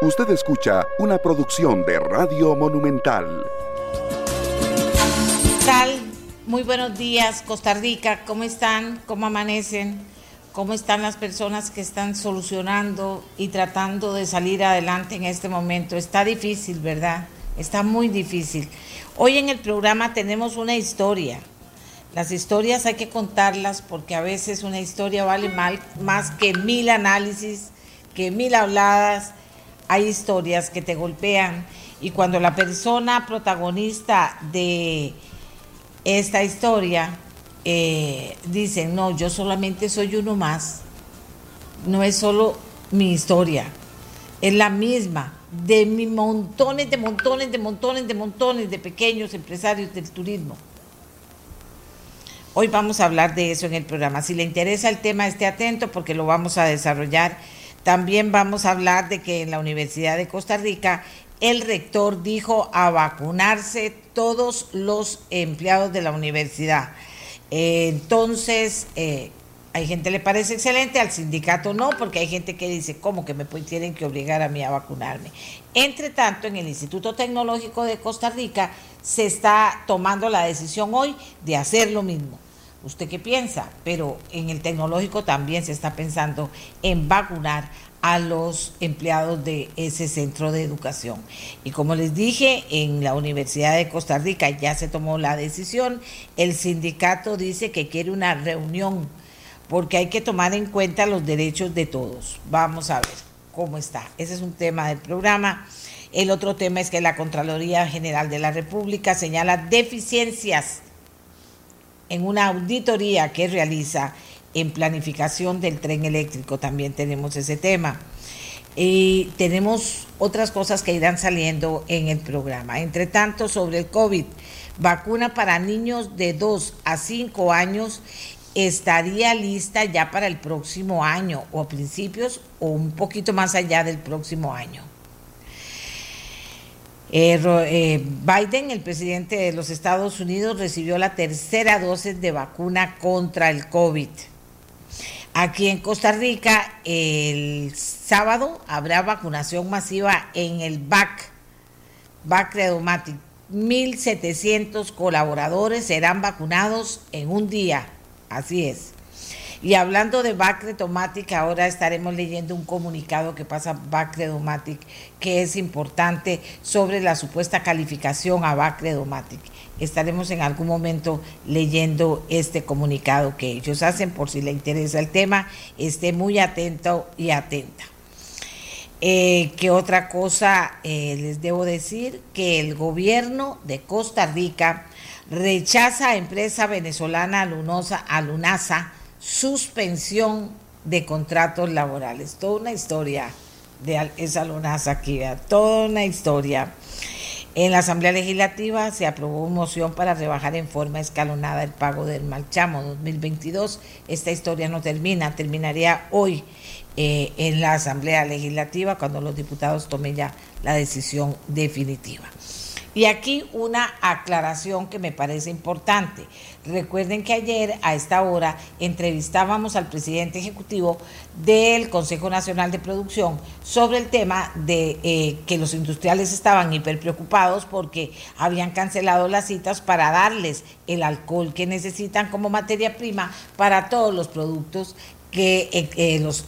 Usted escucha una producción de Radio Monumental. Tal, muy buenos días, Costa Rica. ¿Cómo están? ¿Cómo amanecen? ¿Cómo están las personas que están solucionando y tratando de salir adelante en este momento? Está difícil, ¿verdad? Está muy difícil. Hoy en el programa tenemos una historia. Las historias hay que contarlas porque a veces una historia vale más que mil análisis, que mil habladas hay historias que te golpean y cuando la persona protagonista de esta historia eh, dice, no, yo solamente soy uno más, no es solo mi historia, es la misma de mis montones, de montones, de montones, de montones de pequeños empresarios del turismo. Hoy vamos a hablar de eso en el programa. Si le interesa el tema, esté atento porque lo vamos a desarrollar también vamos a hablar de que en la Universidad de Costa Rica el rector dijo a vacunarse todos los empleados de la universidad. entonces, eh, hay gente le parece excelente, al sindicato no, porque hay gente que dice, ¿cómo que me tienen que obligar a mí a vacunarme? Entre tanto, en el Instituto Tecnológico de Costa Rica se está tomando la decisión hoy de hacer lo mismo. ¿Usted qué piensa? Pero en el tecnológico también se está pensando en vacunar a los empleados de ese centro de educación. Y como les dije, en la Universidad de Costa Rica ya se tomó la decisión. El sindicato dice que quiere una reunión porque hay que tomar en cuenta los derechos de todos. Vamos a ver cómo está. Ese es un tema del programa. El otro tema es que la Contraloría General de la República señala deficiencias en una auditoría que realiza en planificación del tren eléctrico, también tenemos ese tema. Y tenemos otras cosas que irán saliendo en el programa. Entre tanto, sobre el COVID, vacuna para niños de 2 a 5 años estaría lista ya para el próximo año o a principios o un poquito más allá del próximo año. Eh, eh, Biden, el presidente de los Estados Unidos, recibió la tercera dosis de vacuna contra el COVID. Aquí en Costa Rica, el sábado habrá vacunación masiva en el BAC, BAC Redomatic. 1.700 colaboradores serán vacunados en un día. Así es. Y hablando de Bacretomatic, ahora estaremos leyendo un comunicado que pasa Bacredomatic, que es importante sobre la supuesta calificación a Bacredomatic. Estaremos en algún momento leyendo este comunicado que ellos hacen, por si le interesa el tema, esté muy atento y atenta. Eh, ¿Qué otra cosa eh, les debo decir? Que el gobierno de Costa Rica rechaza a empresa venezolana Lunosa, Alunasa suspensión de contratos laborales. Toda una historia de esa lunaza aquí, toda una historia. En la Asamblea Legislativa se aprobó una moción para rebajar en forma escalonada el pago del Malchamo 2022. Esta historia no termina, terminaría hoy eh, en la Asamblea Legislativa cuando los diputados tomen ya la decisión definitiva. Y aquí una aclaración que me parece importante. Recuerden que ayer a esta hora entrevistábamos al presidente ejecutivo del Consejo Nacional de Producción sobre el tema de eh, que los industriales estaban hiper preocupados porque habían cancelado las citas para darles el alcohol que necesitan como materia prima para todos los productos que eh, eh, los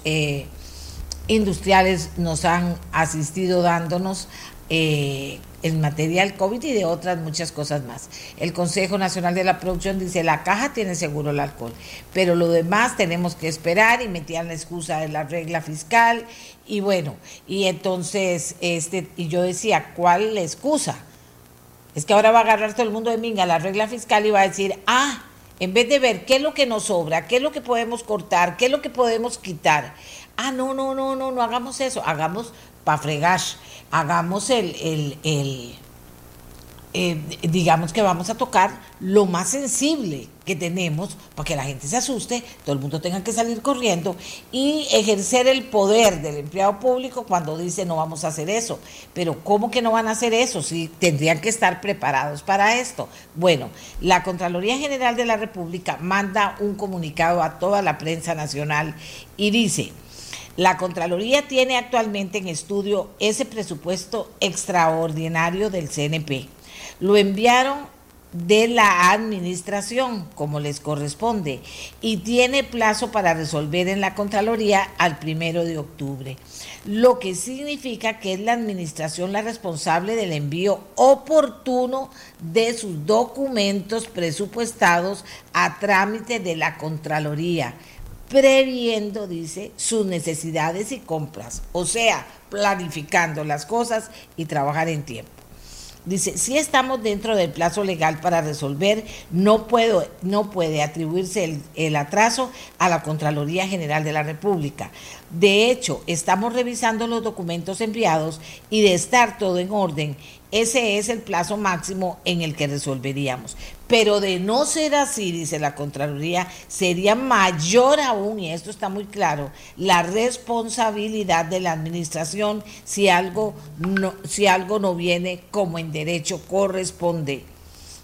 industriales nos han asistido dándonos eh, en materia del COVID y de otras muchas cosas más. El Consejo Nacional de la Producción dice, la caja tiene seguro el alcohol, pero lo demás tenemos que esperar y metían la excusa de la regla fiscal y bueno, y entonces, este, y yo decía, ¿cuál la excusa? Es que ahora va a agarrar todo el mundo de minga la regla fiscal y va a decir, ah, en vez de ver qué es lo que nos sobra, qué es lo que podemos cortar, qué es lo que podemos quitar, ah, no, no, no, no, no hagamos eso, hagamos para fregar hagamos el, el, eh, digamos que vamos a tocar lo más sensible que tenemos para que la gente se asuste, todo el mundo tenga que salir corriendo y ejercer el poder del empleado público cuando dice no vamos a hacer eso. Pero ¿cómo que no van a hacer eso si tendrían que estar preparados para esto? Bueno, la Contraloría General de la República manda un comunicado a toda la prensa nacional y dice, La Contraloría tiene actualmente en estudio ese presupuesto extraordinario del CNP. Lo enviaron de la administración, como les corresponde, y tiene plazo para resolver en la Contraloría al primero de octubre, lo que significa que es la administración la responsable del envío oportuno de sus documentos presupuestados a trámite de la Contraloría, previendo, dice, sus necesidades y compras, o sea, planificando las cosas y trabajar en tiempo. Dice, si estamos dentro del plazo legal para resolver, no, puedo, no puede atribuirse el, el, atraso a la Contraloría General de la República. De hecho, estamos revisando los documentos enviados y de estar todo en orden, ese es el plazo máximo en el que resolveríamos. Pero de no ser así, dice la Contraloría, sería mayor aún, y esto está muy claro, la responsabilidad de la Administración si algo no, si algo no viene como en derecho corresponde.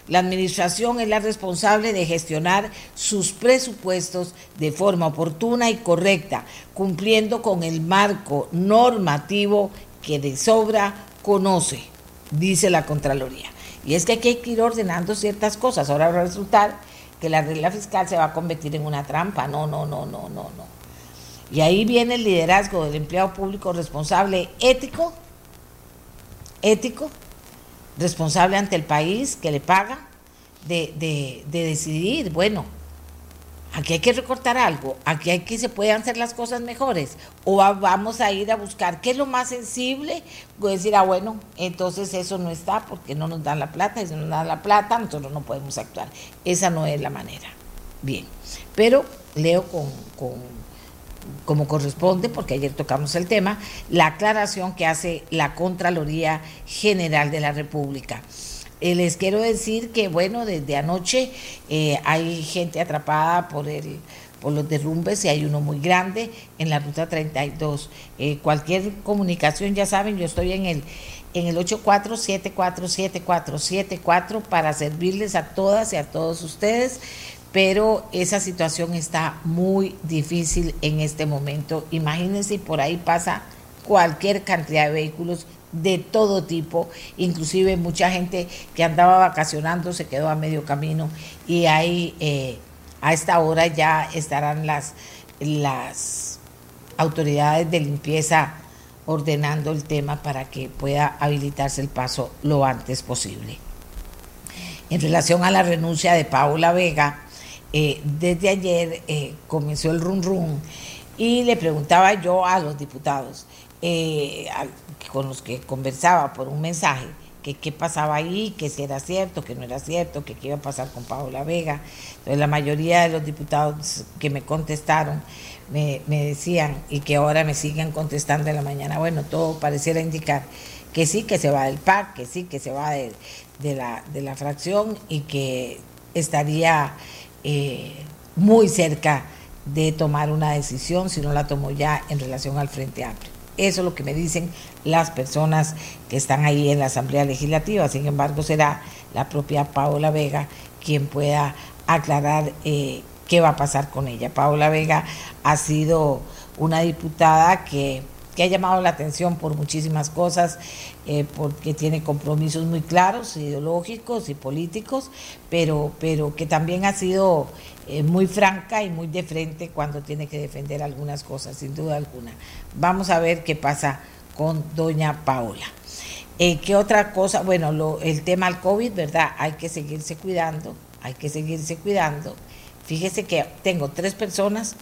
La Administración es la responsable de gestionar sus presupuestos de forma oportuna y correcta, cumpliendo con el marco normativo que de sobra conoce dice la Contraloría. Y es que aquí hay que ir ordenando ciertas cosas. Ahora va a resultar que la regla fiscal se va a convertir en una trampa. No, no, no, no, no, no. Y ahí viene el liderazgo del empleado público responsable ético, ético, responsable ante el país que le paga, de, de, de decidir, bueno, aquí hay que recortar algo, aquí hay que se puedan hacer las cosas mejores, o vamos a ir a buscar qué es lo más sensible, voy a decir, ah, bueno, entonces eso no está porque no nos dan la plata, y si no nos dan la plata, nosotros no podemos actuar. Esa no es la manera. Bien, pero leo con, con como corresponde, porque ayer tocamos el tema, la aclaración que hace la Contraloría General de la República. Eh, les quiero decir que, bueno, desde anoche eh, hay gente atrapada por el por los derrumbes y hay uno muy grande en la ruta 32. Eh, cualquier comunicación, ya saben, yo estoy en el en el 84747474 para servirles a todas y a todos ustedes, pero esa situación está muy difícil en este momento. Imagínense, por ahí pasa cualquier cantidad de vehículos de todo tipo, inclusive mucha gente que andaba vacacionando se quedó a medio camino y ahí eh, a esta hora ya estarán las, las autoridades de limpieza ordenando el tema para que pueda habilitarse el paso lo antes posible. En relación a la renuncia de Paula Vega, eh, desde ayer eh, comenzó el run run y le preguntaba yo a los diputados, con los que conversaba por un mensaje, que qué pasaba ahí, que si era cierto, que no era cierto, que qué iba a pasar con Paola Vega. Entonces la mayoría de los diputados que me contestaron me, decían y que ahora me siguen contestando en la mañana, bueno, todo pareciera indicar que sí, que se va del PAC, que sí, que se va de, la, de la fracción y que estaría eh, muy cerca de tomar una decisión, si no la tomó ya en relación al Frente Amplio. Eso es lo que me dicen las personas que están ahí en la Asamblea Legislativa. Sin embargo, será la propia Paola Vega quien pueda aclarar eh, qué va a pasar con ella. Paola Vega ha sido una diputada que que ha llamado la atención por muchísimas cosas, eh, porque tiene compromisos muy claros, ideológicos y políticos, pero, pero que también ha sido eh, muy franca y muy de frente cuando tiene que defender algunas cosas, sin duda alguna. Vamos a ver qué pasa con doña Paola. Eh, ¿Qué otra cosa? Bueno, el tema del COVID, ¿verdad? Hay que seguirse cuidando, hay que seguirse cuidando. Fíjese que tengo tres personas.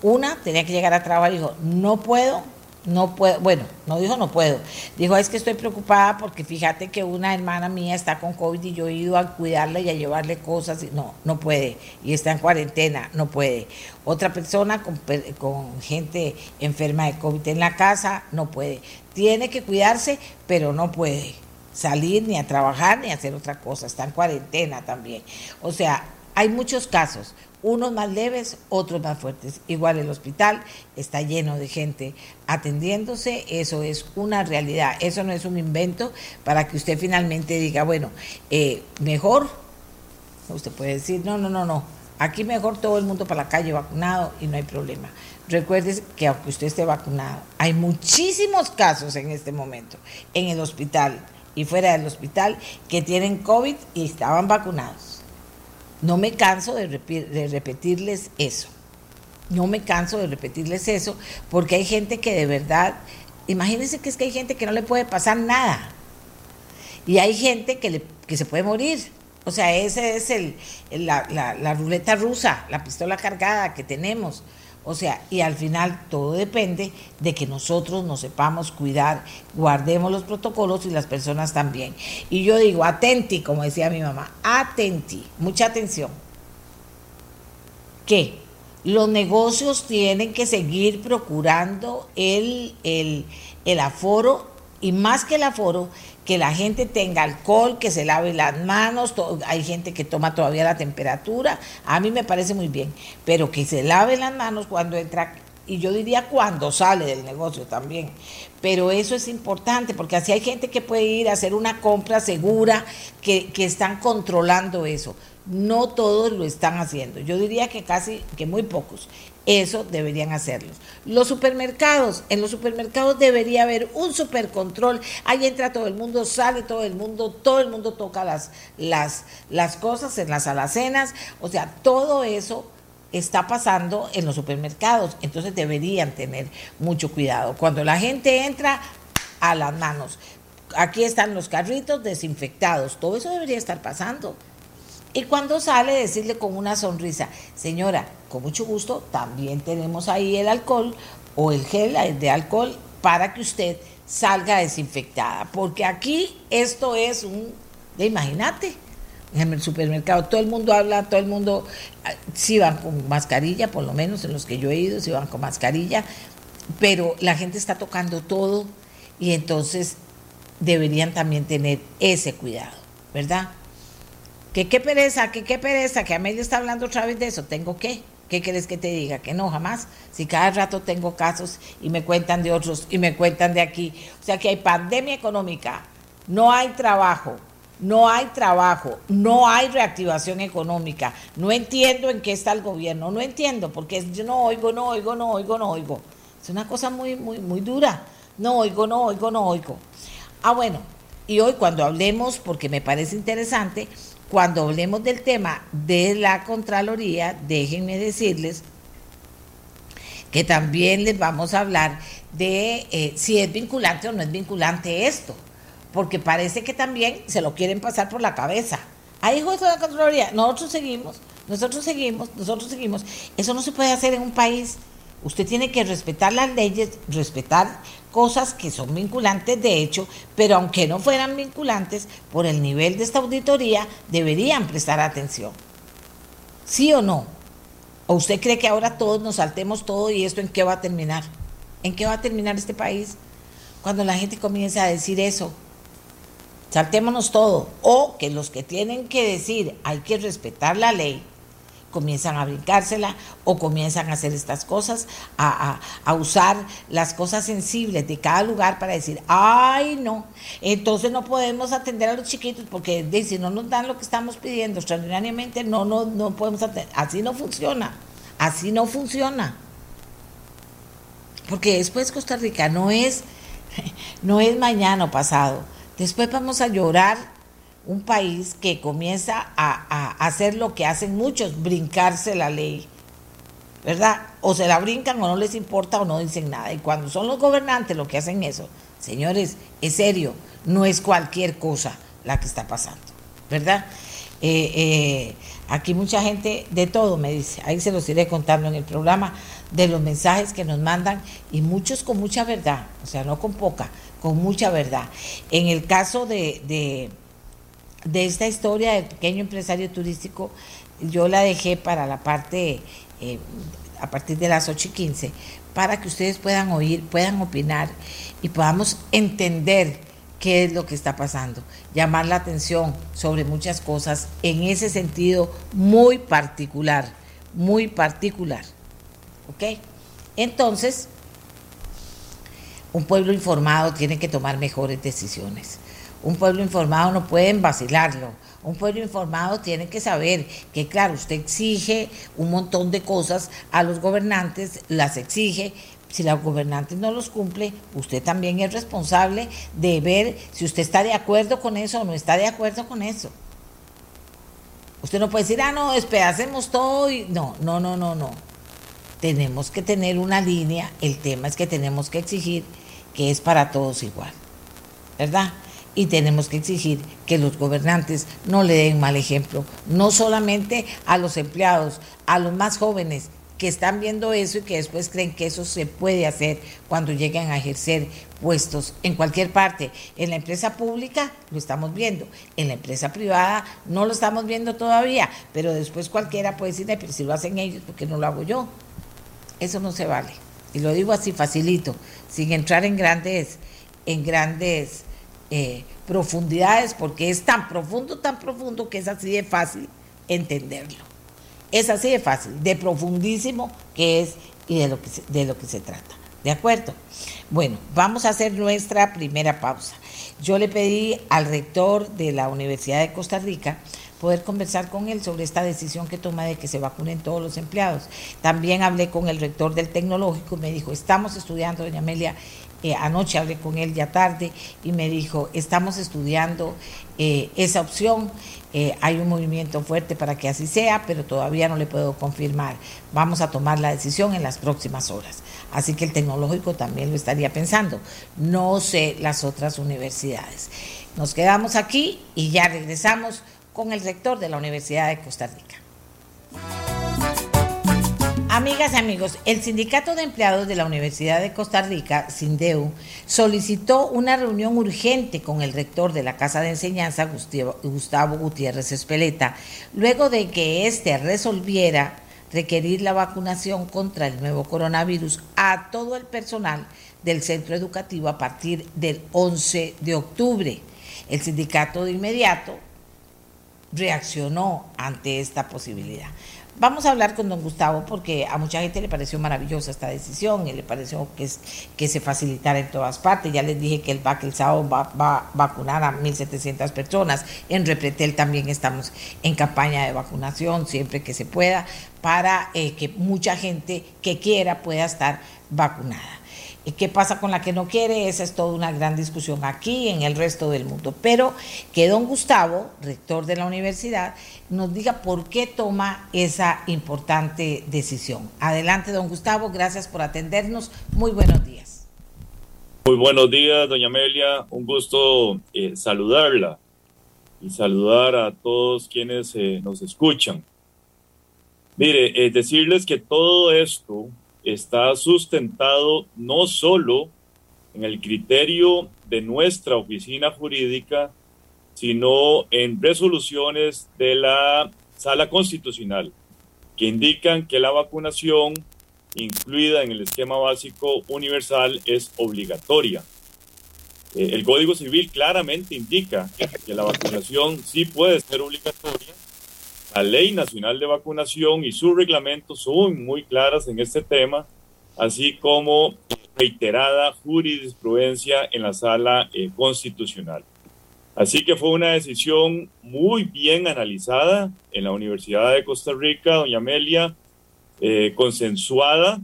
Una tenía que llegar a trabajar y dijo, no puedo, no puedo, bueno, no dijo no puedo, dijo es que estoy preocupada porque fíjate que una hermana mía está con COVID y yo he ido a cuidarla y a llevarle cosas, y no, no puede, y está en cuarentena, no puede. Otra persona con, con gente enferma de COVID en la casa, no puede. Tiene que cuidarse, pero no puede salir ni a trabajar ni a hacer otra cosa, está en cuarentena también. O sea, hay muchos casos, unos más leves, otros más fuertes. Igual el hospital está lleno de gente atendiéndose, eso es una realidad, eso no es un invento para que usted finalmente diga, bueno, eh, mejor, usted puede decir, no, no, no, no, Aquí mejor todo el mundo para la calle vacunado y no hay problema. Recuerde que aunque usted esté vacunado, hay muchísimos casos en este momento en el hospital y fuera del hospital que tienen COVID y estaban vacunados. No me canso de, repetirles eso. No me canso de repetirles eso porque hay gente que de verdad, imagínense que es que hay gente que no le puede pasar nada. Y hay gente que, le, que se puede morir. O sea, ese es el, la, ruleta rusa, la pistola cargada que tenemos. O sea, y al final todo depende de que nosotros nos sepamos cuidar, guardemos los protocolos y las personas también. Y yo digo, atenti, como decía mi mamá, atenti, mucha atención. ¿Qué? Los negocios tienen que seguir procurando el, el, el aforo y más que el aforo, que la gente tenga alcohol, que se lave las manos, hay gente que toma todavía la temperatura, a mí me parece muy bien, pero que se lave las manos cuando entra, y yo diría cuando sale del negocio también, pero eso es importante, porque así hay gente que puede ir a hacer una compra segura, que, que están controlando eso. No todos lo están haciendo. Yo diría que casi, que muy pocos. Eso deberían hacerlos. Los supermercados, en los supermercados debería haber un supercontrol. Ahí entra todo el mundo, sale todo el mundo, todo el mundo toca las, las, las cosas en las alacenas. O sea, todo eso está pasando en los supermercados. Entonces deberían tener mucho cuidado. Cuando la gente entra a las manos, aquí están los carritos desinfectados. Todo eso debería estar pasando. Y cuando sale, decirle con una sonrisa, señora, con mucho gusto, también tenemos ahí el alcohol o el gel de alcohol para que usted salga desinfectada. Porque aquí esto es un, imagínate, en el supermercado todo el mundo habla, todo el mundo, ah, sí van con mascarilla, por lo menos en los que yo he ido, sí van con mascarilla, pero la gente está tocando todo y entonces deberían también tener ese cuidado, ¿verdad? Que qué pereza, que qué pereza, que Amelia está hablando otra vez de eso. ¿Tengo qué? ¿Qué quieres que te diga? Que no, jamás. Si cada rato tengo casos y me cuentan de otros y me cuentan de aquí. O sea que hay pandemia económica, no hay trabajo, no hay trabajo, no hay reactivación económica. No entiendo en qué está el gobierno, no entiendo, porque yo no oigo, no oigo, no oigo, no oigo. Es una cosa muy, muy, muy dura. No oigo, no oigo, no oigo. Ah, bueno, y hoy cuando hablemos, porque me parece interesante, cuando hablemos del tema de la Contraloría, déjenme decirles que también les vamos a hablar de eh, si es vinculante o no es vinculante esto, porque parece que también se lo quieren pasar por la cabeza. Ahí de la Contraloría, nosotros seguimos, nosotros seguimos, nosotros seguimos. Eso no se puede hacer en un país. Usted tiene que respetar las leyes, respetar cosas que son vinculantes de hecho, pero aunque no fueran vinculantes, por el nivel de esta auditoría deberían prestar atención. ¿Sí o no? ¿O usted cree que ahora todos nos saltemos todo y esto en qué va a terminar? ¿En qué va a terminar este país? Cuando la gente comienza a decir eso, saltémonos todo. O que los que tienen que decir hay que respetar la ley, comienzan a brincársela o comienzan a hacer estas cosas, a, usar las cosas sensibles de cada lugar para decir, ay no, entonces no podemos atender a los chiquitos porque si no nos dan lo que estamos pidiendo extraordinariamente, no, no, no podemos atender. Así no funciona, así no funciona. Porque después Costa Rica no es, no es mañana o pasado. Después vamos a llorar un país que comienza a, hacer lo que hacen muchos, brincarse la ley, ¿verdad? O se la brincan o no les importa o no dicen nada. Y cuando son los gobernantes los que hacen eso, señores, es serio, no es cualquier cosa la que está pasando, ¿verdad? Eh, eh, aquí mucha gente de todo me dice, ahí se los iré contando en el programa, de los mensajes que nos mandan y muchos con mucha verdad, o sea, no con poca, con mucha verdad. En el caso de esta historia del pequeño empresario turístico, yo la dejé para la parte, eh, a partir de las 8 y 15, para que ustedes puedan oír, puedan opinar y podamos entender qué es lo que está pasando, llamar la atención sobre muchas cosas en ese sentido muy particular, muy particular. ¿Ok? Entonces, un pueblo informado tiene que tomar mejores decisiones Un pueblo informado no pueden vacilarlo. Un pueblo informado tiene que saber que, claro, usted exige un montón de cosas a los gobernantes, las exige, si los gobernantes no los cumple, usted también es responsable de ver si usted está de acuerdo con eso o no está de acuerdo con eso. Usted no puede decir, ah, no, espera, hacemos todo y... No, no, no, no, no. Tenemos que tener una línea, el tema es que tenemos que exigir que es para todos igual, ¿verdad? Y tenemos que exigir que los gobernantes no le den mal ejemplo, no solamente a los empleados, a los más jóvenes, que están viendo eso y que después creen que eso se puede hacer cuando lleguen a ejercer puestos en cualquier parte. En la empresa pública lo estamos viendo, en la empresa privada no lo estamos viendo todavía, pero después cualquiera puede decir, pero si lo hacen ellos, ¿por qué no lo hago yo? Eso no se vale. Y lo digo así facilito, sin entrar en grandes, en grandes eh, profundidades, porque es tan profundo, tan profundo que es así de fácil entenderlo. Es así de fácil, de profundísimo que es y de lo que de lo que se trata. ¿De acuerdo? Bueno, vamos a hacer nuestra primera pausa. Yo le pedí al rector de la Universidad de Costa Rica poder conversar con él sobre esta decisión que toma de que se vacunen todos los empleados. También hablé con el rector del tecnológico y me dijo, estamos estudiando, doña Amelia, eh, anoche hablé con él ya tarde y me dijo, estamos estudiando eh, esa opción, eh, hay un movimiento fuerte para que así sea, pero todavía no le puedo confirmar. Vamos a tomar la decisión en las próximas horas. Así que el tecnológico también lo estaría pensando. No sé las otras universidades. Nos quedamos aquí y ya regresamos con el rector de la Universidad de Costa Rica. Amigas y amigos, el Sindicato de Empleados de la Universidad de Costa Rica, SINDEU, solicitó una reunión urgente con el rector de la Casa de Enseñanza, Gustavo Gutiérrez Espeleta, luego de que éste resolviera requerir la vacunación contra el nuevo coronavirus a todo el personal del centro educativo a partir del 11 de octubre. El sindicato de inmediato reaccionó ante esta posibilidad. Vamos a hablar con don Gustavo porque a mucha gente le pareció maravillosa esta decisión y le pareció que, se facilitara en todas partes. Ya les dije que el VAC el sábado va, va a vacunar a 1.700 personas. En Repretel también estamos en campaña de vacunación siempre que se pueda para eh, que mucha gente que quiera pueda estar vacunada. ¿Qué pasa con la que no quiere? Esa es toda una gran discusión aquí en el resto del mundo. Pero que don Gustavo, rector de la universidad, nos diga por qué toma esa importante decisión. Adelante, don Gustavo, gracias por atendernos. Muy buenos días. Muy buenos días, doña Amelia. Un gusto eh, saludarla y saludar a todos quienes eh, nos escuchan. Mire, eh, decirles que todo esto está sustentado no solo en el criterio de nuestra oficina jurídica, sino en resoluciones de la Sala Constitucional que indican que la vacunación incluida en el esquema básico universal es obligatoria. Eh, el Código Civil claramente indica que la vacunación sí puede ser obligatoria la Ley Nacional de Vacunación y su reglamento son muy claras en este tema, así como reiterada jurisprudencia en la sala eh, constitucional. Así que fue una decisión muy bien analizada en la Universidad de Costa Rica, doña Amelia, eh, consensuada.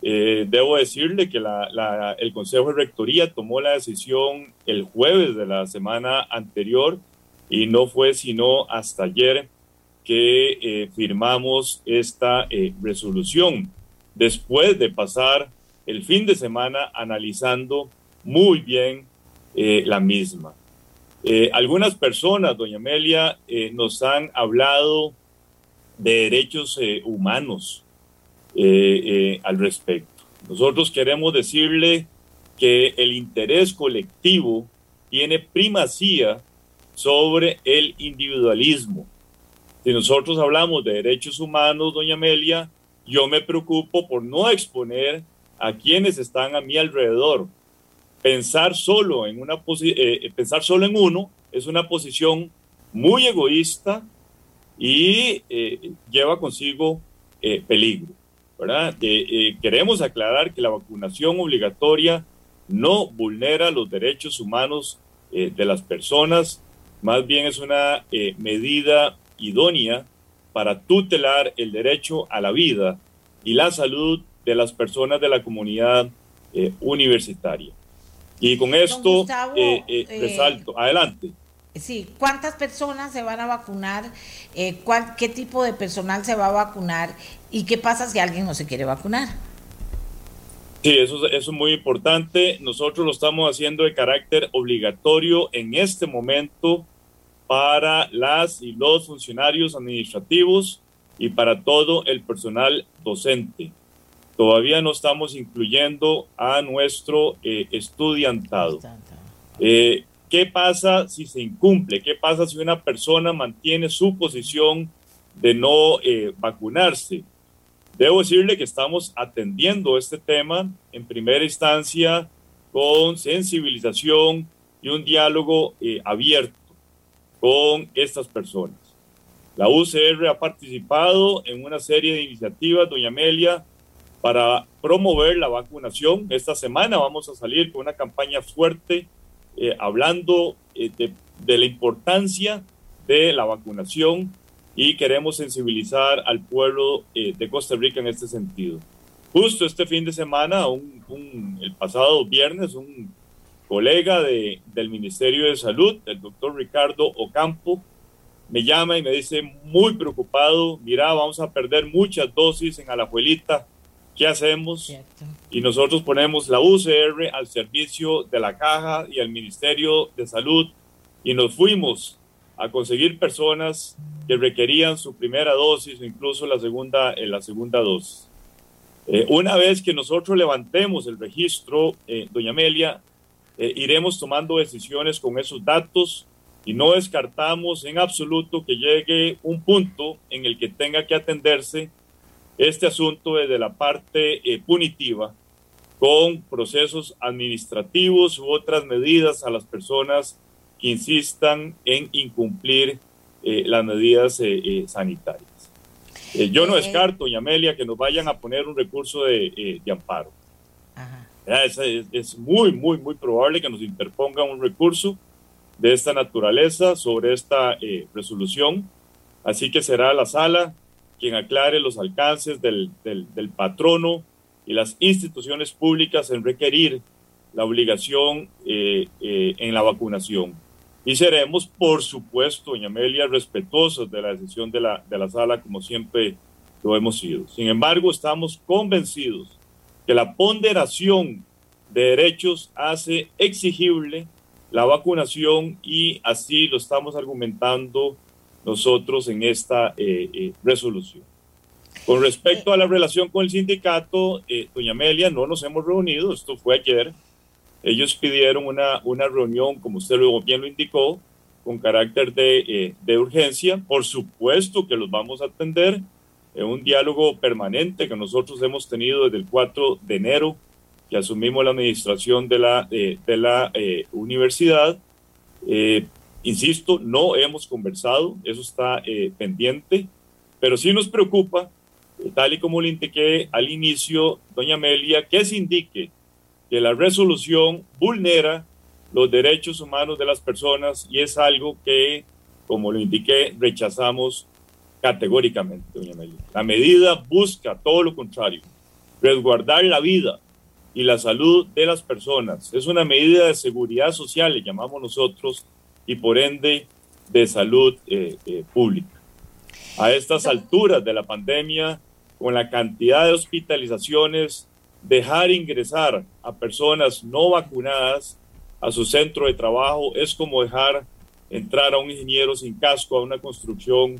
Eh, debo decirle que el Consejo de Rectoría tomó la decisión el jueves de la semana anterior y no fue sino hasta ayer que eh, firmamos esta eh, resolución después de pasar el fin de semana analizando muy bien eh, la misma. algunas personas, doña Amelia, nos han hablado de derechos humanos al respecto. Nosotros queremos decirle que el interés colectivo tiene primacía sobre el individualismo si nosotros hablamos de derechos humanos, doña Amelia, yo me preocupo por no exponer a quienes están a mi alrededor. Pensar solo en una eh, eh, pensar solo en uno es una posición muy egoísta y eh, lleva consigo peligro. queremos aclarar que la vacunación obligatoria no vulnera los derechos humanos de las personas, más bien es una medida idónea para tutelar el derecho a la vida y la salud de las personas de la comunidad eh, universitaria. Y con esto resalto, adelante. Sí, ¿cuántas personas se van a vacunar? ¿cuál, ¿Qué tipo de personal se va a vacunar? ¿Y qué pasa si alguien no se quiere vacunar? Sí, eso, eso es muy importante. Nosotros lo estamos haciendo de carácter obligatorio en este momento para las y los funcionarios administrativos y para todo el personal docente. Todavía no estamos incluyendo a nuestro eh, estudiantado. Eh, ¿Qué pasa si se incumple? ¿Qué pasa si una persona mantiene su posición de no eh, vacunarse? Debo decirle que estamos atendiendo este tema en primera instancia con sensibilización y un diálogo eh, abierto con estas personas. La UCR ha participado en una serie de iniciativas, doña Amelia, para promover la vacunación. Esta semana vamos a salir con una campaña fuerte eh, hablando eh, de, de la importancia de la vacunación y queremos sensibilizar al pueblo eh, de Costa Rica en este sentido. Justo este fin de semana, el pasado viernes, un colega de, del Ministerio de Salud, el doctor Ricardo Ocampo, me llama y me dice muy preocupado, mira, vamos a perder muchas dosis en Alajuelita, ¿qué hacemos? Y nosotros ponemos la UCR al servicio de la caja y al Ministerio de Salud y nos fuimos a conseguir personas que requerían su primera dosis o incluso la segunda, eh, la segunda dosis. Eh, una vez que nosotros levantemos el registro, eh, doña Amelia, iremos tomando decisiones con esos datos y no descartamos en absoluto que llegue un punto en el que tenga que atenderse este asunto desde la parte punitiva con procesos administrativos u otras medidas a las personas que insistan en incumplir eh, las medidas eh, eh, sanitarias. yo no descarto, doña Amelia, que nos vayan a poner un recurso de, amparo. Es, es, muy, muy, muy probable que nos interpongan un recurso de esta naturaleza sobre esta resolución. Así que será la sala quien aclare los alcances del, del, del patrono y las instituciones públicas en requerir la obligación en la vacunación. Y seremos, por supuesto, doña Amelia, respetuosos de la decisión de la, de la sala, como siempre lo hemos sido. Sin embargo, estamos convencidos que la ponderación de derechos hace exigible la vacunación y así lo estamos argumentando nosotros en esta eh, eh, resolución. Con respecto a la relación con el sindicato, eh, doña Amelia, no nos hemos reunido, esto fue ayer, ellos pidieron una, una reunión, como usted luego bien lo indicó, con carácter de, eh, de urgencia. Por supuesto que los vamos a atender en un diálogo permanente que nosotros hemos tenido desde el 4 de enero que asumimos la administración de la, eh, de la eh, universidad. insisto, no hemos conversado, eso está pendiente, pero sí nos preocupa, tal y como le indiqué al inicio, doña Amelia, que se indique que la resolución vulnera los derechos humanos de las personas y es algo que, como lo indiqué, rechazamos categóricamente, doña Amelia. La medida busca todo lo contrario, resguardar la vida y la salud de las personas. Es una medida de seguridad social, le llamamos nosotros, y por ende de salud eh, eh, pública. A estas alturas de la pandemia, con la cantidad de hospitalizaciones dejar ingresar a personas no vacunadas a su centro de trabajo es como dejar entrar a un ingeniero sin casco a una construcción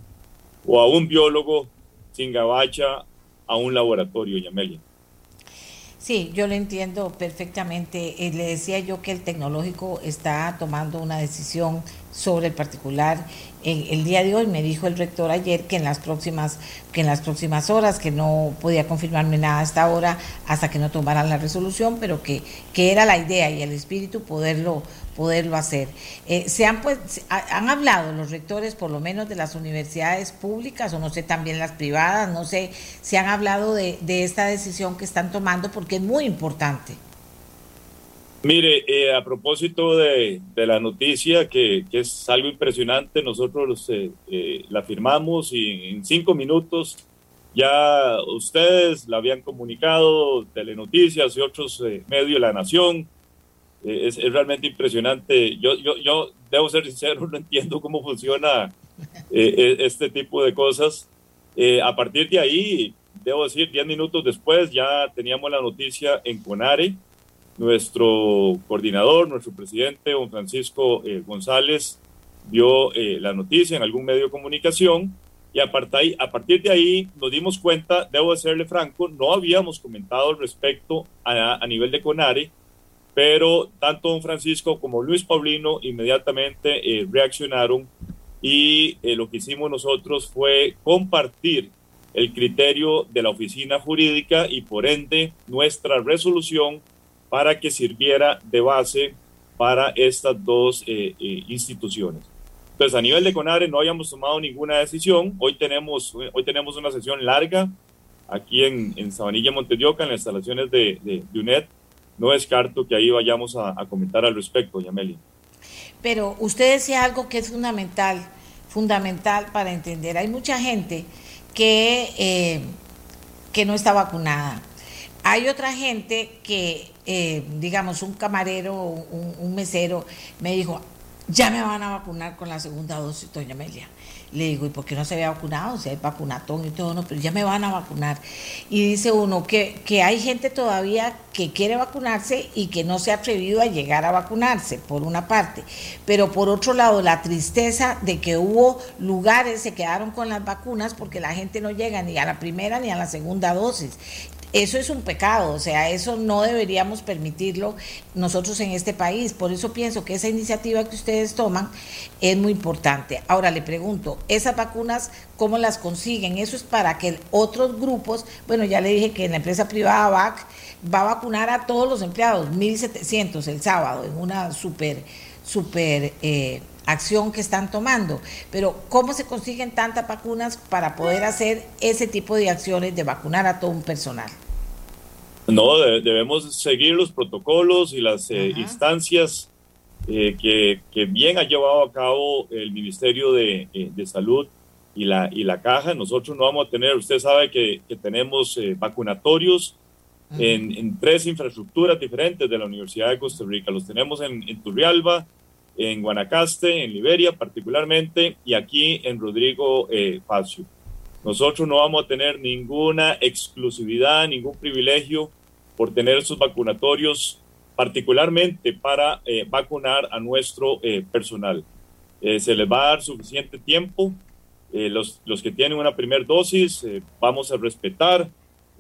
o a un biólogo sin gabacha a un laboratorio, Yamelia. Sí, yo lo entiendo perfectamente. Eh, le decía yo que el tecnológico está tomando una decisión sobre el particular el día de hoy me dijo el rector ayer que en las próximas que en las próximas horas que no podía confirmarme nada hasta ahora hasta que no tomaran la resolución pero que, que era la idea y el espíritu poderlo poderlo hacer. Eh, se han pues han hablado los rectores por lo menos de las universidades públicas o no sé también las privadas no sé si han hablado de, de esta decisión que están tomando porque es muy importante Mire, eh, a propósito de, la noticia, que, es algo impresionante, nosotros eh, eh, la firmamos y en cinco minutos ya ustedes la habían comunicado, Telenoticias y otros medios de la Nación. Es, realmente impresionante. Yo, yo, yo debo ser sincero, no entiendo cómo funciona este tipo de cosas. a partir de ahí, debo decir, diez minutos después ya teníamos la noticia en Conare nuestro coordinador, nuestro presidente, don Francisco eh, González, dio eh, la noticia en algún medio de comunicación y a partir, a partir de ahí nos dimos cuenta, debo serle franco, no habíamos comentado al respecto a, nivel de CONARE, pero tanto don Francisco como Luis Paulino inmediatamente eh, reaccionaron y lo que hicimos nosotros fue compartir el criterio de la oficina jurídica y por ende nuestra resolución para que sirviera de base para estas dos eh, eh, instituciones. Entonces, a nivel de CONARE no habíamos tomado ninguna decisión. Hoy tenemos, hoy tenemos una sesión larga aquí en, en Sabanilla, Montedioca, en las instalaciones de, de, UNED. No descarto que ahí vayamos a, comentar al respecto, Yameli. Pero usted decía algo que es fundamental, fundamental para entender. Hay mucha gente que, eh, que no está vacunada. Hay otra gente que eh, digamos, un camarero, un, mesero, me dijo, ya me van a vacunar con la segunda dosis, doña Amelia. Le digo, ¿y por qué no se había vacunado? Si hay vacunatón y todo, no, pero ya me van a vacunar. Y dice uno que, que hay gente todavía que quiere vacunarse y que no se ha atrevido a llegar a vacunarse, por una parte. Pero por otro lado, la tristeza de que hubo lugares, se quedaron con las vacunas porque la gente no llega ni a la primera ni a la segunda dosis. Eso es un pecado, o sea, eso no deberíamos permitirlo nosotros en este país. Por eso pienso que esa iniciativa que ustedes toman es muy importante. Ahora le pregunto, ¿esas vacunas cómo las consiguen? Eso es para que otros grupos, bueno, ya le dije que en la empresa privada VAC va a vacunar a todos los empleados, 1.700 el sábado, en una súper, súper... Eh, acción que están tomando. Pero ¿cómo se consiguen tantas vacunas para poder hacer ese tipo de acciones de vacunar a todo un personal? No, debemos seguir los protocolos y las eh, instancias eh, que, bien ha llevado a cabo el Ministerio de, eh, Salud y la, y la Caja. Nosotros no vamos a tener, usted sabe que, tenemos vacunatorios en, tres infraestructuras diferentes de la Universidad de Costa Rica. Los tenemos en, en Turrialba, en Guanacaste, en Liberia particularmente, y aquí en Rodrigo eh, Facio. Nosotros no vamos a tener ninguna exclusividad, ningún privilegio por tener esos vacunatorios, particularmente para eh, vacunar a nuestro eh, personal. Eh, se les va a dar suficiente tiempo. los, los que tienen una primera dosis, vamos a respetar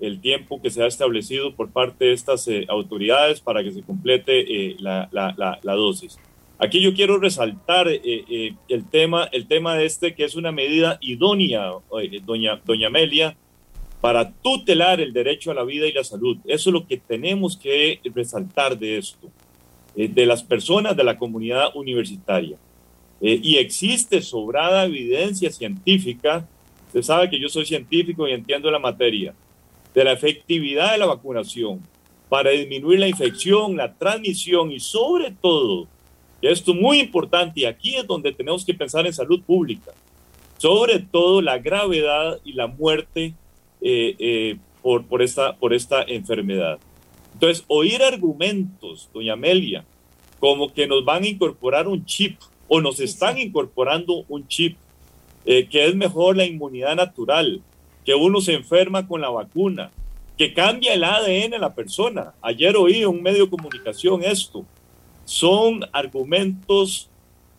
el tiempo que se ha establecido por parte de estas autoridades para que se complete la, la, la dosis. Aquí yo quiero resaltar eh, eh, el, tema, el tema de este, que es una medida idónea, eh, doña, doña Amelia, para tutelar el derecho a la vida y la salud. Eso es lo que tenemos que resaltar de esto, de las personas de la comunidad universitaria. y existe sobrada evidencia científica, usted sabe que yo soy científico y entiendo la materia, de la efectividad de la vacunación para disminuir la infección, la transmisión y sobre todo esto es muy importante y aquí es donde tenemos que pensar en salud pública, sobre todo la gravedad y la muerte eh, eh, por, por, esta, por esta enfermedad. Entonces, oír argumentos, doña Amelia, como que nos van a incorporar un chip o nos están incorporando un chip, eh, que es mejor la inmunidad natural, que uno se enferma con la vacuna, que cambia el ADN a la persona. Ayer oí en un medio de comunicación esto, son argumentos,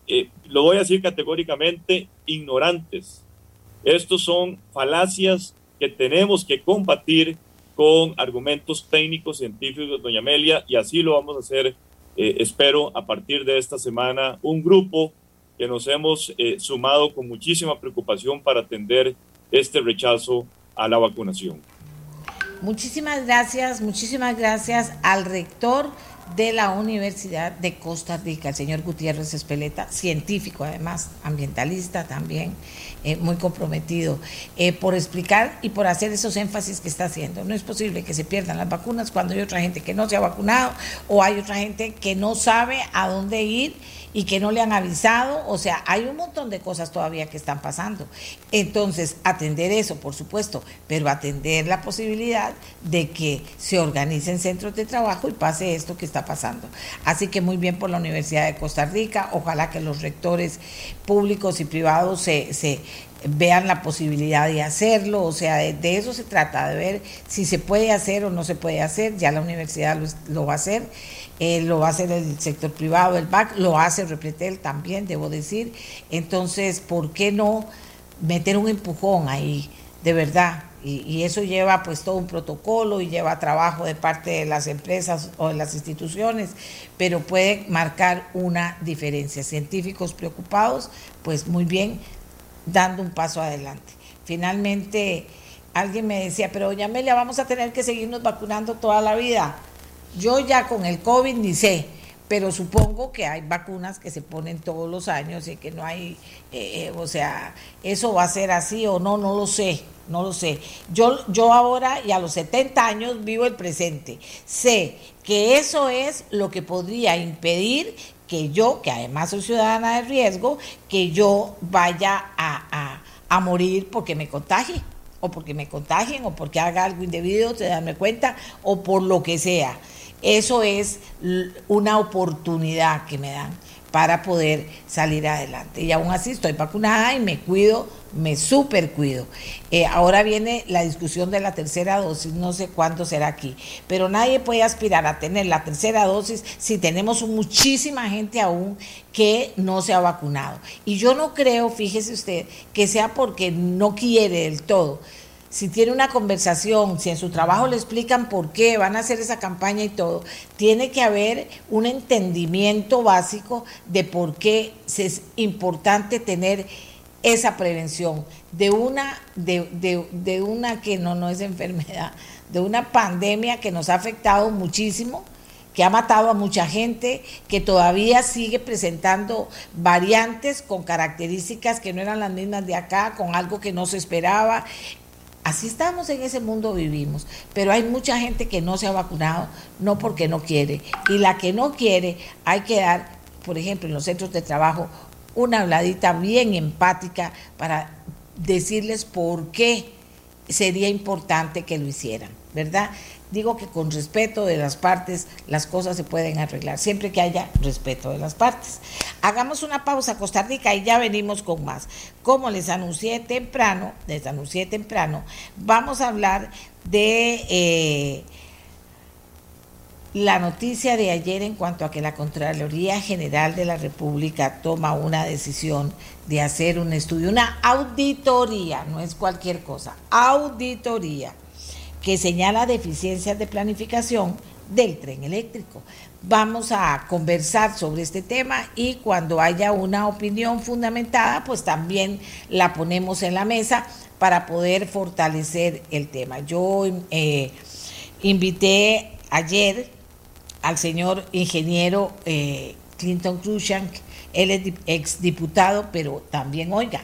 eh, lo voy a decir categóricamente, ignorantes. Estos son falacias que tenemos que combatir con argumentos técnicos, científicos, doña Amelia, y así lo vamos a hacer, eh, espero, a partir de esta semana, un grupo que nos hemos eh, sumado con muchísima preocupación para atender este rechazo a la vacunación. muchísimas gracias, muchísimas gracias al rector de la Universidad de Costa Rica, el señor Gutiérrez Espeleta, científico además, ambientalista también, eh, muy comprometido, eh, por explicar y por hacer esos énfasis que está haciendo. No es posible que se pierdan las vacunas cuando hay otra gente que no se ha vacunado o hay otra gente que no sabe a dónde ir y que no le han avisado, o sea, hay un montón de cosas todavía que están pasando. Entonces, atender eso, por supuesto, pero atender la posibilidad de que se organicen centros de trabajo y pase esto que está pasando. Así que muy bien por la Universidad de Costa Rica, ojalá que los rectores públicos y privados se, se vean la posibilidad de hacerlo, o sea, de, eso se trata, de ver si se puede hacer o no se puede hacer, ya la universidad lo, va a hacer, eh, lo hacer el sector privado, el BAC, lo hace Repretel también, debo decir, entonces, ¿por qué no meter un empujón ahí, de verdad? Y, y, eso lleva pues todo un protocolo y lleva trabajo de parte de las empresas o de las instituciones, pero puede marcar una diferencia. Científicos preocupados, pues muy bien, dando un paso adelante. Finalmente, alguien me decía, pero doña Amelia, vamos a tener que seguirnos vacunando toda la vida. Yo ya con el COVID ni sé, pero supongo que hay vacunas que se ponen todos los años y que no hay, eh, eh, o sea, eso va a ser así o no, no lo sé, no lo sé. Yo, yo ahora y a los 70 años vivo el presente. Sé que eso es lo que podría impedir que yo, que además soy ciudadana de riesgo, que yo vaya a, morir porque me contagie, o porque me contagien, o porque haga algo indebido, se darme cuenta, o por lo que sea. Eso es una oportunidad que me dan para poder salir adelante. Y aún así estoy vacunada y me cuido, me super cuido. Eh, ahora viene la discusión de la tercera dosis, no sé cuándo será aquí, pero nadie puede aspirar a tener la tercera dosis si tenemos muchísima gente aún que no se ha vacunado. Y yo no creo, fíjese usted, que sea porque no quiere del todo si tiene una conversación, si en su trabajo le explican por qué van a hacer esa campaña y todo, tiene que haber un entendimiento básico de por qué es importante tener esa prevención. De una, de, de, una que no, no es enfermedad, de una pandemia que nos ha afectado muchísimo, que ha matado a mucha gente, que todavía sigue presentando variantes con características que no eran las mismas de acá, con algo que no se esperaba, Así estamos en ese mundo vivimos, pero hay mucha gente que no se ha vacunado, no porque no quiere. Y la que no quiere, hay que dar, por ejemplo, en los centros de trabajo, una habladita bien empática para decirles por qué sería importante que lo hicieran, ¿verdad? Digo que con respeto de las partes las cosas se pueden arreglar, siempre que haya respeto de las partes. Hagamos una pausa, Costa Rica, y ya venimos con más. Como les anuncié temprano, les anuncié temprano, vamos a hablar de eh, la noticia de ayer en cuanto a que la Contraloría General de la República toma una decisión de hacer un estudio, una auditoría, no es cualquier cosa, auditoría que señala deficiencias de planificación del tren eléctrico. Vamos a conversar sobre este tema y cuando haya una opinión fundamentada, pues también la ponemos en la mesa para poder fortalecer el tema. Yo eh, invité ayer al señor ingeniero eh, Clinton Cruzank, él es exdiputado, pero también, oiga,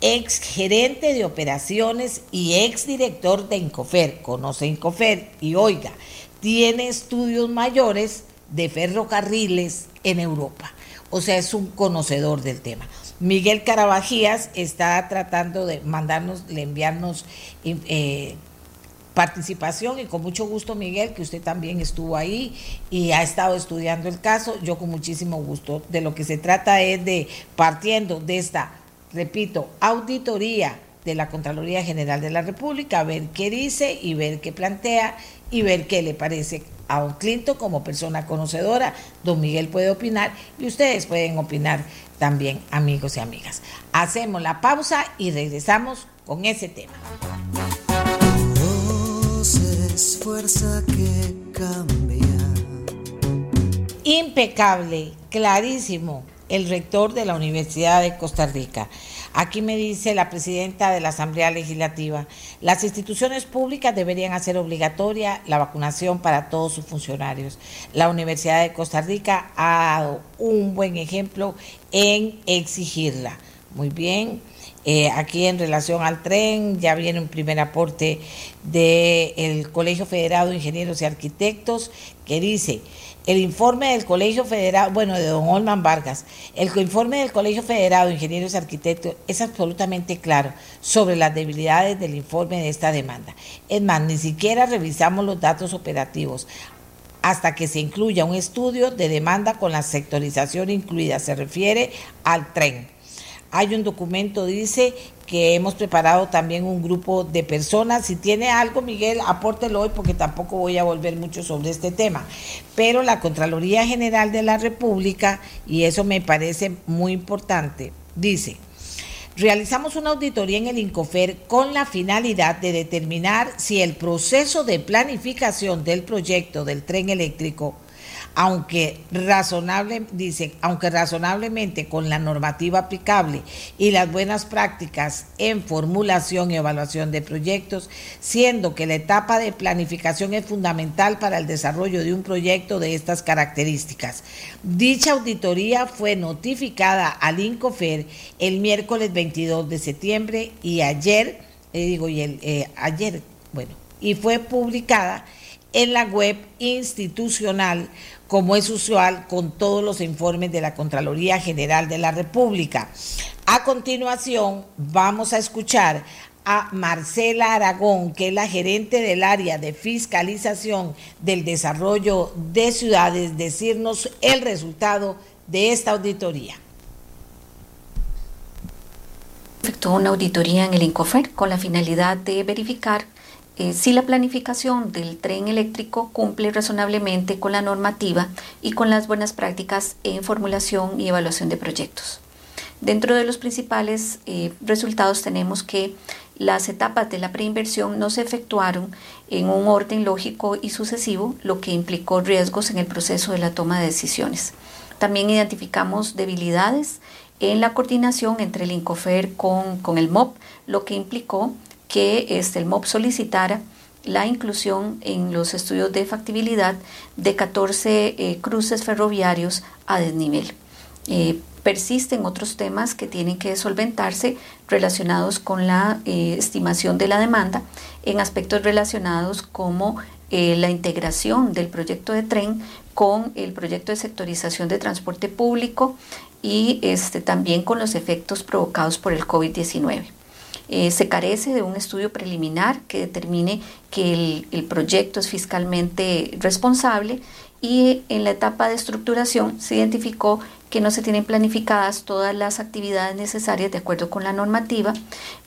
ex gerente de operaciones y ex director de Incofer. Conoce Incofer y oiga, tiene estudios mayores de ferrocarriles en Europa. O sea, es un conocedor del tema. Miguel Carabajías está tratando de mandarnos, de enviarnos eh, participación y con mucho gusto Miguel, que usted también estuvo ahí y ha estado estudiando el caso, yo con muchísimo gusto. De lo que se trata es de, partiendo de esta repito, auditoría de la Contraloría General de la República, ver qué dice y ver qué plantea y ver qué le parece a don Clinton como persona conocedora. Don Miguel puede opinar y ustedes pueden opinar también, amigos y amigas. Hacemos la pausa y regresamos con ese tema. fuerza que cambia. Impecable, clarísimo el rector de la Universidad de Costa Rica. Aquí me dice la presidenta de la Asamblea Legislativa, las instituciones públicas deberían hacer obligatoria la vacunación para todos sus funcionarios. La Universidad de Costa Rica ha dado un buen ejemplo en exigirla. Muy bien. Eh, aquí en relación al tren ya viene un primer aporte del Colegio Federado de Ingenieros y Arquitectos que dice, el informe del Colegio Federado, bueno, de don Olman Vargas, el informe del Colegio Federado de Ingenieros y Arquitectos es absolutamente claro sobre las debilidades del informe de esta demanda. Es más, ni siquiera revisamos los datos operativos hasta que se incluya un estudio de demanda con la sectorización incluida. Se refiere al tren. Hay un documento, dice, que hemos preparado también un grupo de personas. Si tiene algo, Miguel, apórtelo hoy porque tampoco voy a volver mucho sobre este tema. Pero la Contraloría General de la República, y eso me parece muy importante, dice, realizamos una auditoría en el INCOFER con la finalidad de determinar si el proceso de planificación del proyecto del tren eléctrico aunque razonable, dice, aunque razonablemente con la normativa aplicable y las buenas prácticas en formulación y evaluación de proyectos, siendo que la etapa de planificación es fundamental para el desarrollo de un proyecto de estas características. Dicha auditoría fue notificada al INCOFER el miércoles 22 de septiembre y ayer, eh, digo, y el, eh, ayer, bueno, y fue publicada en la web institucional como es usual con todos los informes de la Contraloría General de la República. A continuación, vamos a escuchar a Marcela Aragón, que es la gerente del área de fiscalización del desarrollo de ciudades, decirnos el resultado de esta auditoría. Efectuó una auditoría en el INCOFER con la finalidad de verificar eh, si la planificación del tren eléctrico cumple razonablemente con la normativa y con las buenas prácticas en formulación y evaluación de proyectos. Dentro de los principales eh, resultados tenemos que las etapas de la preinversión no se efectuaron en un orden lógico y sucesivo, lo que implicó riesgos en el proceso de la toma de decisiones. También identificamos debilidades en la coordinación entre el INCOFER con, con el MOP, lo que implicó que este, el MOP solicitara la inclusión en los estudios de factibilidad de 14 eh, cruces ferroviarios a desnivel. Eh, persisten otros temas que tienen que solventarse relacionados con la eh, estimación de la demanda en aspectos relacionados como la integración del proyecto de tren con el proyecto de sectorización de transporte público y este, también con los efectos provocados por el COVID-19. Eh, se carece de un estudio preliminar que determine que el, proyecto es fiscalmente responsable y en la etapa de estructuración se identificó que no se tienen planificadas todas las actividades necesarias de acuerdo con la normativa,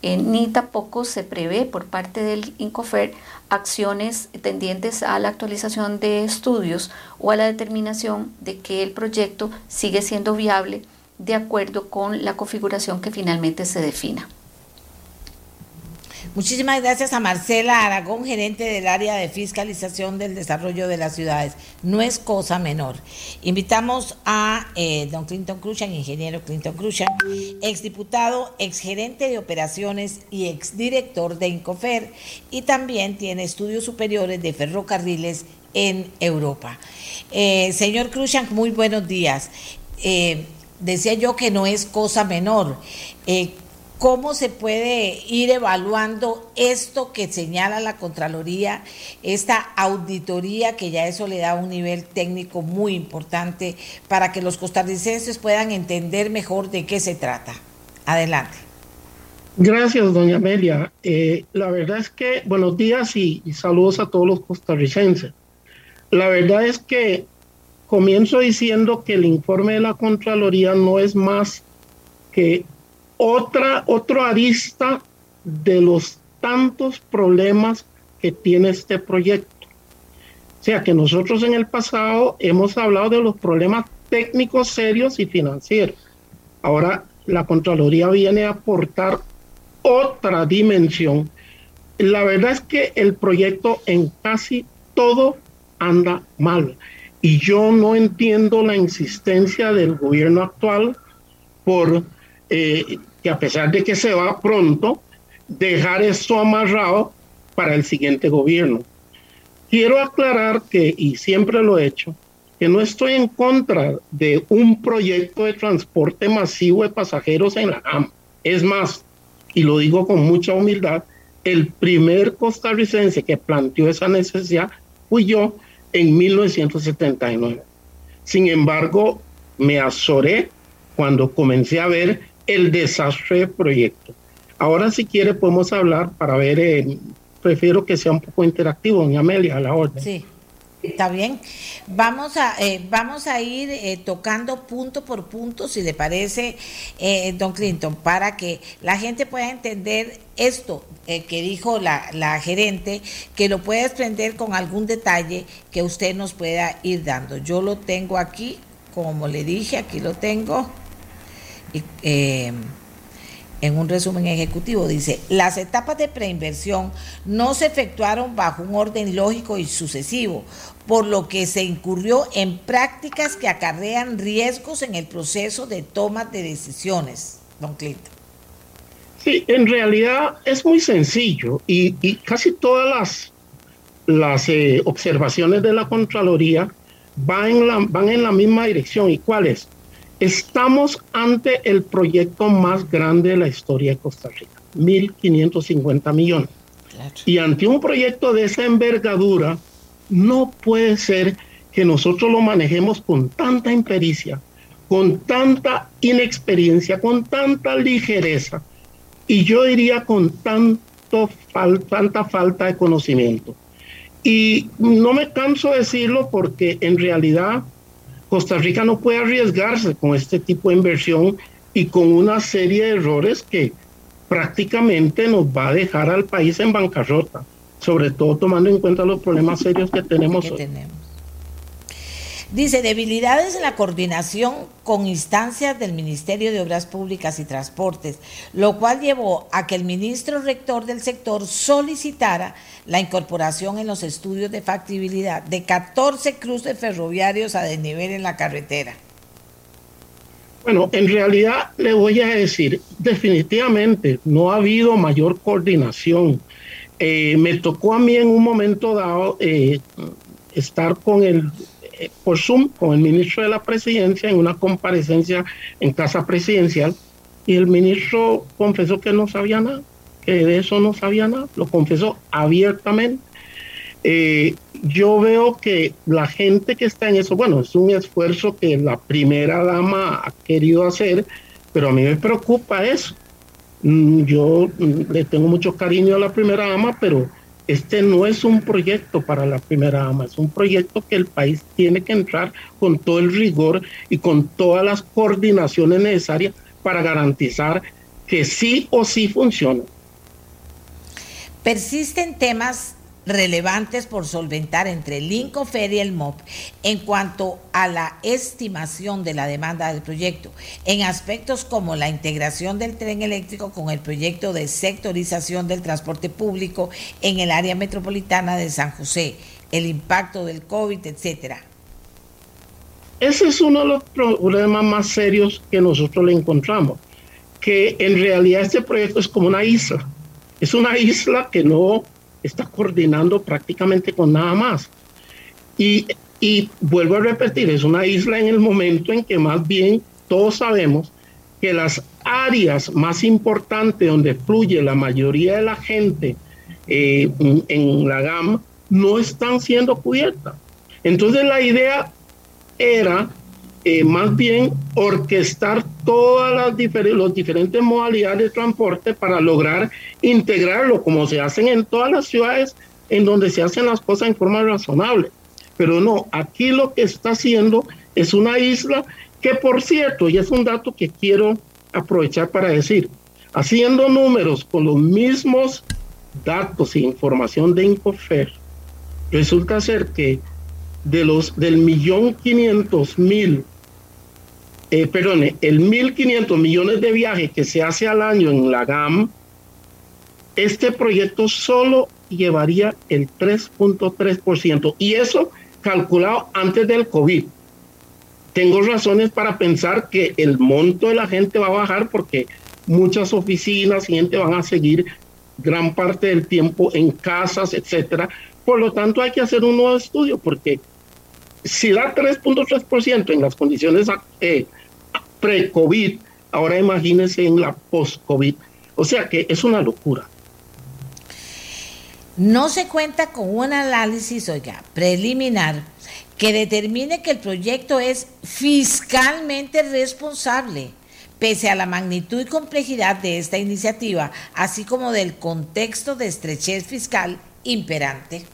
eh, ni tampoco se prevé por parte del INCOFER acciones tendientes a la actualización de estudios o a la determinación de que el proyecto sigue siendo viable de acuerdo con la configuración que finalmente se defina. Muchísimas gracias a Marcela Aragón, gerente del área de fiscalización del desarrollo de las ciudades. No es cosa menor. Invitamos a eh, don Clinton Cruzan, ingeniero Clinton Cruzan, exdiputado, exgerente de operaciones y exdirector de Incofer, y también tiene estudios superiores de ferrocarriles en Europa. Eh, señor Cruzan, muy buenos días. Eh, decía yo que no es cosa menor. ¿Cómo se puede ir evaluando esto que señala la Contraloría, esta auditoría que ya eso le da un nivel técnico muy importante para que los costarricenses puedan entender mejor de qué se trata? Adelante. Gracias, doña Amelia. Eh, la verdad es que buenos días y saludos a todos los costarricenses. La verdad es que comienzo diciendo que el informe de la Contraloría no es más que otra, otro arista de los tantos problemas que tiene este proyecto. O sea que nosotros en el pasado hemos hablado de los problemas técnicos serios y financieros. Ahora la Contraloría viene a aportar otra dimensión. La verdad es que el proyecto en casi todo anda mal. Y yo no entiendo la insistencia del gobierno actual por eh, que a pesar de que se va pronto, dejar esto amarrado para el siguiente gobierno. Quiero aclarar que, y siempre lo he hecho, que no estoy en contra de un proyecto de transporte masivo de pasajeros en la GAM. Es más, y lo digo con mucha humildad, el primer costarricense que planteó esa necesidad fui yo en 1979. Sin embargo, me azoré cuando comencé a ver el desastre del proyecto. Ahora si quiere podemos hablar para ver eh, prefiero que sea un poco interactivo, doña Amelia, a la orden. Sí. Está bien. Vamos a, eh, vamos a ir eh, tocando punto por punto, si le parece, eh, don Clinton, para que la gente pueda entender esto que dijo la, la, gerente, que lo pueda extender con algún detalle que usted nos pueda ir dando. Yo lo tengo aquí, como le dije, aquí lo tengo. Y, en un resumen ejecutivo, dice, las etapas de preinversión no se efectuaron bajo un orden lógico y sucesivo, por lo que se incurrió en prácticas que acarrean riesgos en el proceso de toma de decisiones. Don Clinton. Sí, en realidad es muy sencillo y, casi todas las, las eh, observaciones de la Contraloría van en, la, van en la misma dirección. ¿Y cuál es? Estamos ante el proyecto más grande de la historia de Costa Rica, 1.550 millones. Y ante un proyecto de esa envergadura, no puede ser que nosotros lo manejemos con tanta impericia, con tanta inexperiencia, con tanta ligereza y yo diría con tanto tanta falta de conocimiento. Y no me canso de decirlo porque en realidad Costa Rica no puede arriesgarse con este tipo de inversión y con una serie de errores que prácticamente nos va a dejar al país en bancarrota, sobre todo tomando en cuenta los problemas serios que tenemos hoy. Dice, debilidades en la coordinación con instancias del Ministerio de Obras Públicas y Transportes, lo cual llevó a que el ministro rector del sector solicitara la incorporación en los estudios de factibilidad de 14 cruces ferroviarios a desnivel en la carretera. Bueno, en realidad le voy a decir, definitivamente no ha habido mayor coordinación. Eh, me tocó a mí en un momento dado eh, estar con el por Zoom con el ministro de la presidencia en una comparecencia en casa presidencial y el ministro confesó que no sabía nada, que de eso no sabía nada, lo confesó abiertamente. Eh, yo veo que la gente que está en eso, bueno, es un esfuerzo que la primera dama ha querido hacer, pero a mí me preocupa eso. Mm, yo mm, le tengo mucho cariño a la primera dama, pero este no es un proyecto para la primera dama, es un proyecto que el país tiene que entrar con todo el rigor y con todas las coordinaciones necesarias para garantizar que sí o sí funcione. Persisten temas relevantes por solventar entre el INCOFER y el MOP en cuanto a la estimación de la demanda del proyecto, en aspectos como la integración del tren eléctrico con el proyecto de sectorización del transporte público en el área metropolitana de San José, el impacto del COVID, etcétera. Ese es uno de los problemas más serios que nosotros le encontramos, que en realidad este proyecto es como una isla. Es una isla que no está coordinando prácticamente con nada más. Y, y vuelvo a repetir, es una isla en el momento en que más bien todos sabemos que las áreas más importantes donde fluye la mayoría de la gente eh, en la gama no están siendo cubiertas. Entonces la idea era eh, más bien orquestar todas las los diferentes modalidades de transporte para lograr integrarlo, como se hacen en todas las ciudades en donde se hacen las cosas en forma razonable. Pero no, aquí lo que está haciendo es una isla que, por cierto, y es un dato que quiero aprovechar para decir, haciendo números con los mismos datos e información de Incofer, resulta ser que de los del millón quinientos mil eh, perdone, el 1.500 millones de viajes que se hace al año en la GAM, este proyecto solo llevaría el 3.3%. Y eso calculado antes del COVID. Tengo razones para pensar que el monto de la gente va a bajar porque muchas oficinas y gente van a seguir gran parte del tiempo en casas, etcétera. Por lo tanto, hay que hacer un nuevo estudio porque si da 3.3% en las condiciones eh, pre-COVID, ahora imagínense en la post-COVID. O sea que es una locura. No se cuenta con un análisis, oiga, preliminar que determine que el proyecto es fiscalmente responsable, pese a la magnitud y complejidad de esta iniciativa, así como del contexto de estrechez fiscal imperante.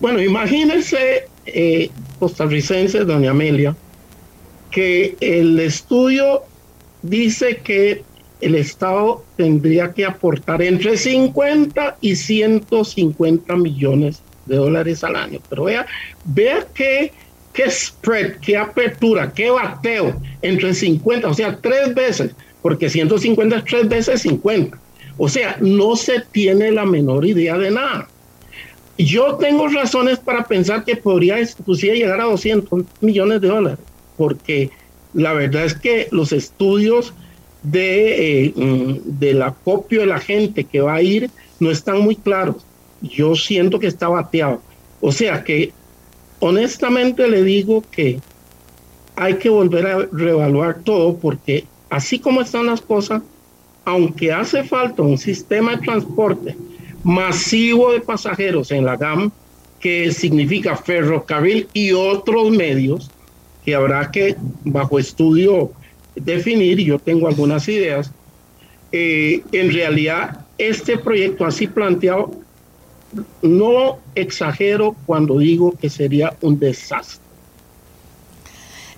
Bueno, imagínense, eh, costarricense, doña Amelia, que el estudio dice que el Estado tendría que aportar entre 50 y 150 millones de dólares al año. Pero vea, vea qué, qué spread, qué apertura, qué bateo entre 50, o sea, tres veces, porque 150 es tres veces 50. O sea, no se tiene la menor idea de nada. Yo tengo razones para pensar que podría inclusive llegar a 200 millones de dólares, porque la verdad es que los estudios de, eh, del acopio de la gente que va a ir no están muy claros. Yo siento que está bateado. O sea que honestamente le digo que hay que volver a reevaluar todo porque así como están las cosas, aunque hace falta un sistema de transporte masivo de pasajeros en la GAM, que significa ferrocarril y otros medios, que habrá que bajo estudio definir, yo tengo algunas ideas, eh, en realidad este proyecto así planteado, no exagero cuando digo que sería un desastre.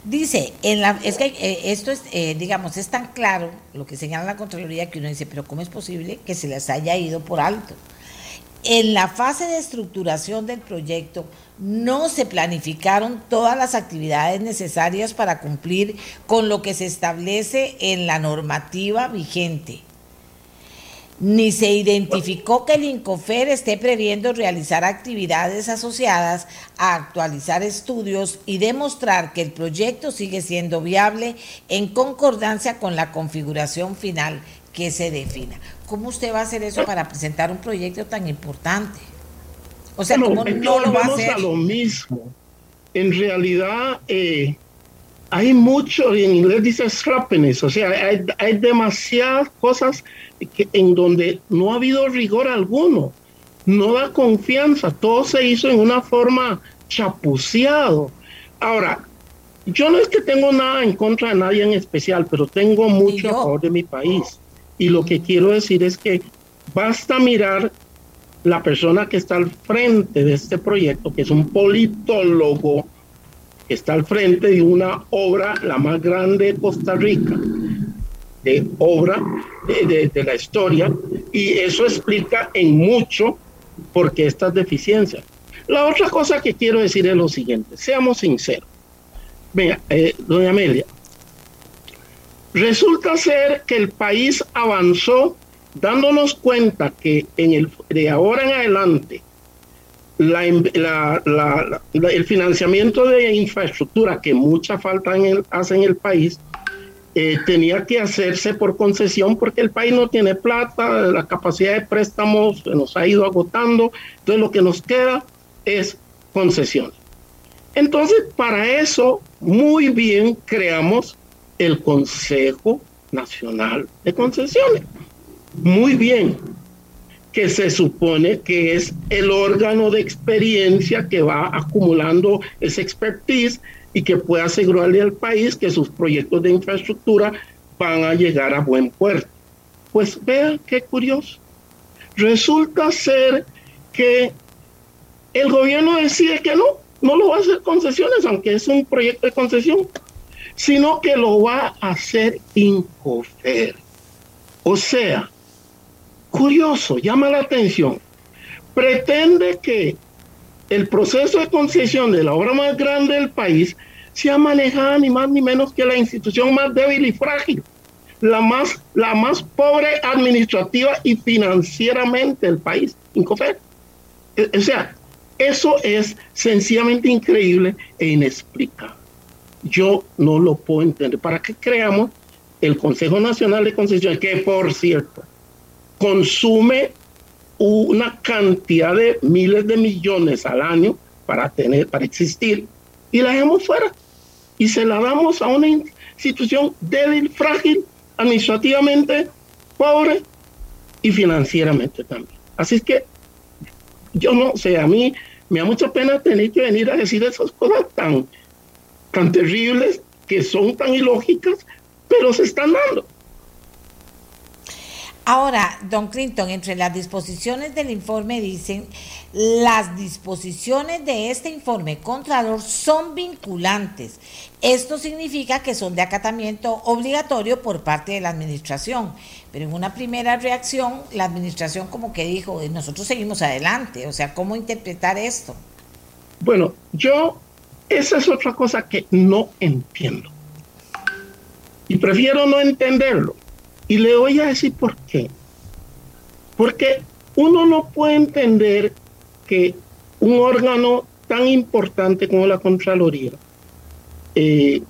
Dice, en la, es que eh, esto es, eh, digamos, es tan claro lo que señala la Contraloría que uno dice, pero ¿cómo es posible que se les haya ido por alto? En la fase de estructuración del proyecto no se planificaron todas las actividades necesarias para cumplir con lo que se establece en la normativa vigente. Ni se identificó que el INCOFER esté previendo realizar actividades asociadas a actualizar estudios y demostrar que el proyecto sigue siendo viable en concordancia con la configuración final que se defina. ¿Cómo usted va a hacer eso para presentar un proyecto tan importante? O sea, ¿cómo no lo va a hacer? a lo mismo. En realidad, eh, hay mucho, en inglés dice sloppiness, o sea, hay, hay demasiadas cosas que, en donde no ha habido rigor alguno, no da confianza, todo se hizo en una forma chapuceado. Ahora, yo no es que tengo nada en contra de nadie en especial, pero tengo mucho a favor de mi país. Y lo que quiero decir es que basta mirar la persona que está al frente de este proyecto, que es un politólogo, que está al frente de una obra, la más grande de Costa Rica, de obra de, la historia, y eso explica en mucho por qué estas deficiencias. La otra cosa que quiero decir es lo siguiente, seamos sinceros. Venga, eh, doña Amelia, Resulta ser que el país avanzó dándonos cuenta que de ahora en adelante el financiamiento de infraestructura que mucha falta hace en el país eh, tenía que hacerse por concesión porque el país no tiene plata, la capacidad de préstamos nos ha ido agotando, entonces lo que nos queda es concesión. Entonces, para eso, muy bien creamos el Consejo Nacional de Concesiones. Muy bien, que se supone que es el órgano de experiencia que va acumulando esa expertise y que puede asegurarle al país que sus proyectos de infraestructura van a llegar a buen puerto. Pues vean qué curioso. Resulta ser que el gobierno decide que no, no lo va a hacer concesiones, aunque es un proyecto de concesión sino que lo va a hacer Incofer. O sea, curioso, llama la atención. Pretende que el proceso de concesión de la obra más grande del país sea manejada ni más ni menos que la institución más débil y frágil, la más, la más pobre administrativa y financieramente del país, Incofer. E, o sea, eso es sencillamente increíble e inexplicable yo no lo puedo entender. ¿Para qué creamos el Consejo Nacional de Concesión, que por cierto, consume una cantidad de miles de millones al año para tener, para existir, y la dejamos fuera. Y se la damos a una institución débil, frágil, administrativamente pobre y financieramente también. Así es que yo no sé, a mí me da mucha pena tener que venir a decir esas cosas tan, tan terribles que son tan ilógicas, pero se están dando. Ahora, don Clinton, entre las disposiciones del informe dicen, las disposiciones de este informe Contralor son vinculantes. Esto significa que son de acatamiento obligatorio por parte de la administración. Pero en una primera reacción, la administración como que dijo, nosotros seguimos adelante. O sea, ¿cómo interpretar esto? Bueno, yo, esa es otra cosa que no entiendo. Y prefiero no entenderlo y le voy a decir por qué. Porque uno no puede entender que un órgano tan importante como la Contraloría eh,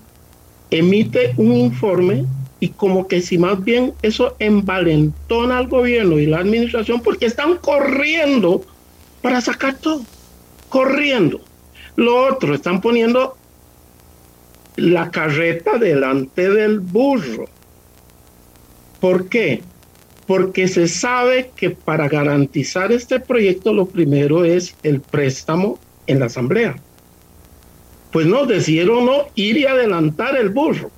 emite un informe y como que si más bien eso envalentona al gobierno y la administración porque están corriendo para sacar todo, corriendo. Lo otro, están poniendo la carreta delante del burro. ¿Por qué? Porque se sabe que para garantizar este proyecto lo primero es el préstamo en la asamblea. Pues no, decidieron no ir y adelantar el burro.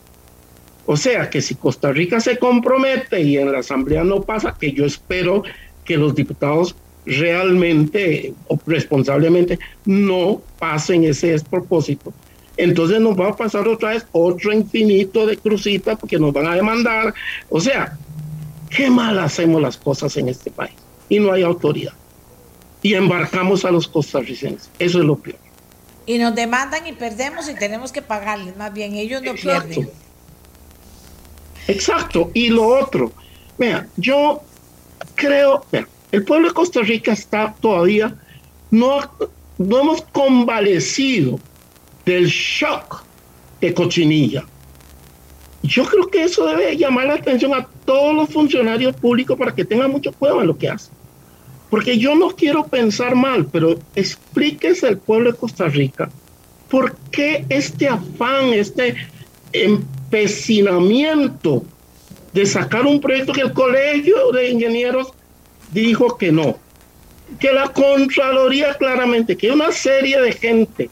O sea que si Costa Rica se compromete y en la asamblea no pasa, que yo espero que los diputados realmente o responsablemente no pasen ese despropósito, entonces nos va a pasar otra vez otro infinito de crucitas porque nos van a demandar. O sea, qué mal hacemos las cosas en este país y no hay autoridad. Y embarcamos a los costarricenses. Eso es lo peor. Y nos demandan y perdemos y tenemos que pagarles. Más bien, ellos no pierden. Exacto. Y lo otro, vea, yo creo, vea, el pueblo de Costa Rica está todavía, no, no hemos convalecido del shock de cochinilla. Yo creo que eso debe llamar la atención a todos los funcionarios públicos para que tengan mucho cuidado en lo que hacen. Porque yo no quiero pensar mal, pero explíquese al pueblo de Costa Rica por qué este afán, este empecinamiento de sacar un proyecto que el colegio de ingenieros dijo que no. Que la Contraloría claramente, que una serie de gente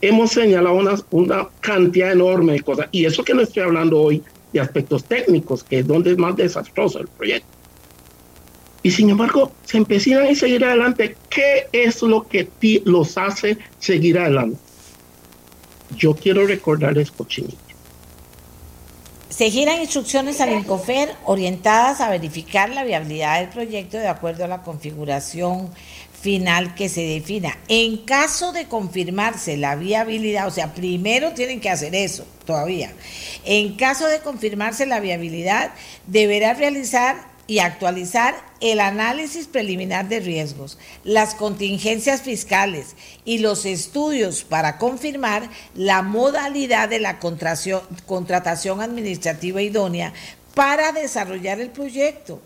hemos señalado una, una cantidad enorme de cosas. Y eso que no estoy hablando hoy de aspectos técnicos, que es donde es más desastroso el proyecto. Y sin embargo, se empezaron a seguir adelante. ¿Qué es lo que los hace seguir adelante? Yo quiero recordarles cochinillo. Se giran instrucciones al INCOFER orientadas a verificar la viabilidad del proyecto de acuerdo a la configuración final que se defina. En caso de confirmarse la viabilidad, o sea, primero tienen que hacer eso todavía. En caso de confirmarse la viabilidad, deberá realizar y actualizar el análisis preliminar de riesgos, las contingencias fiscales y los estudios para confirmar la modalidad de la contratación administrativa idónea para desarrollar el proyecto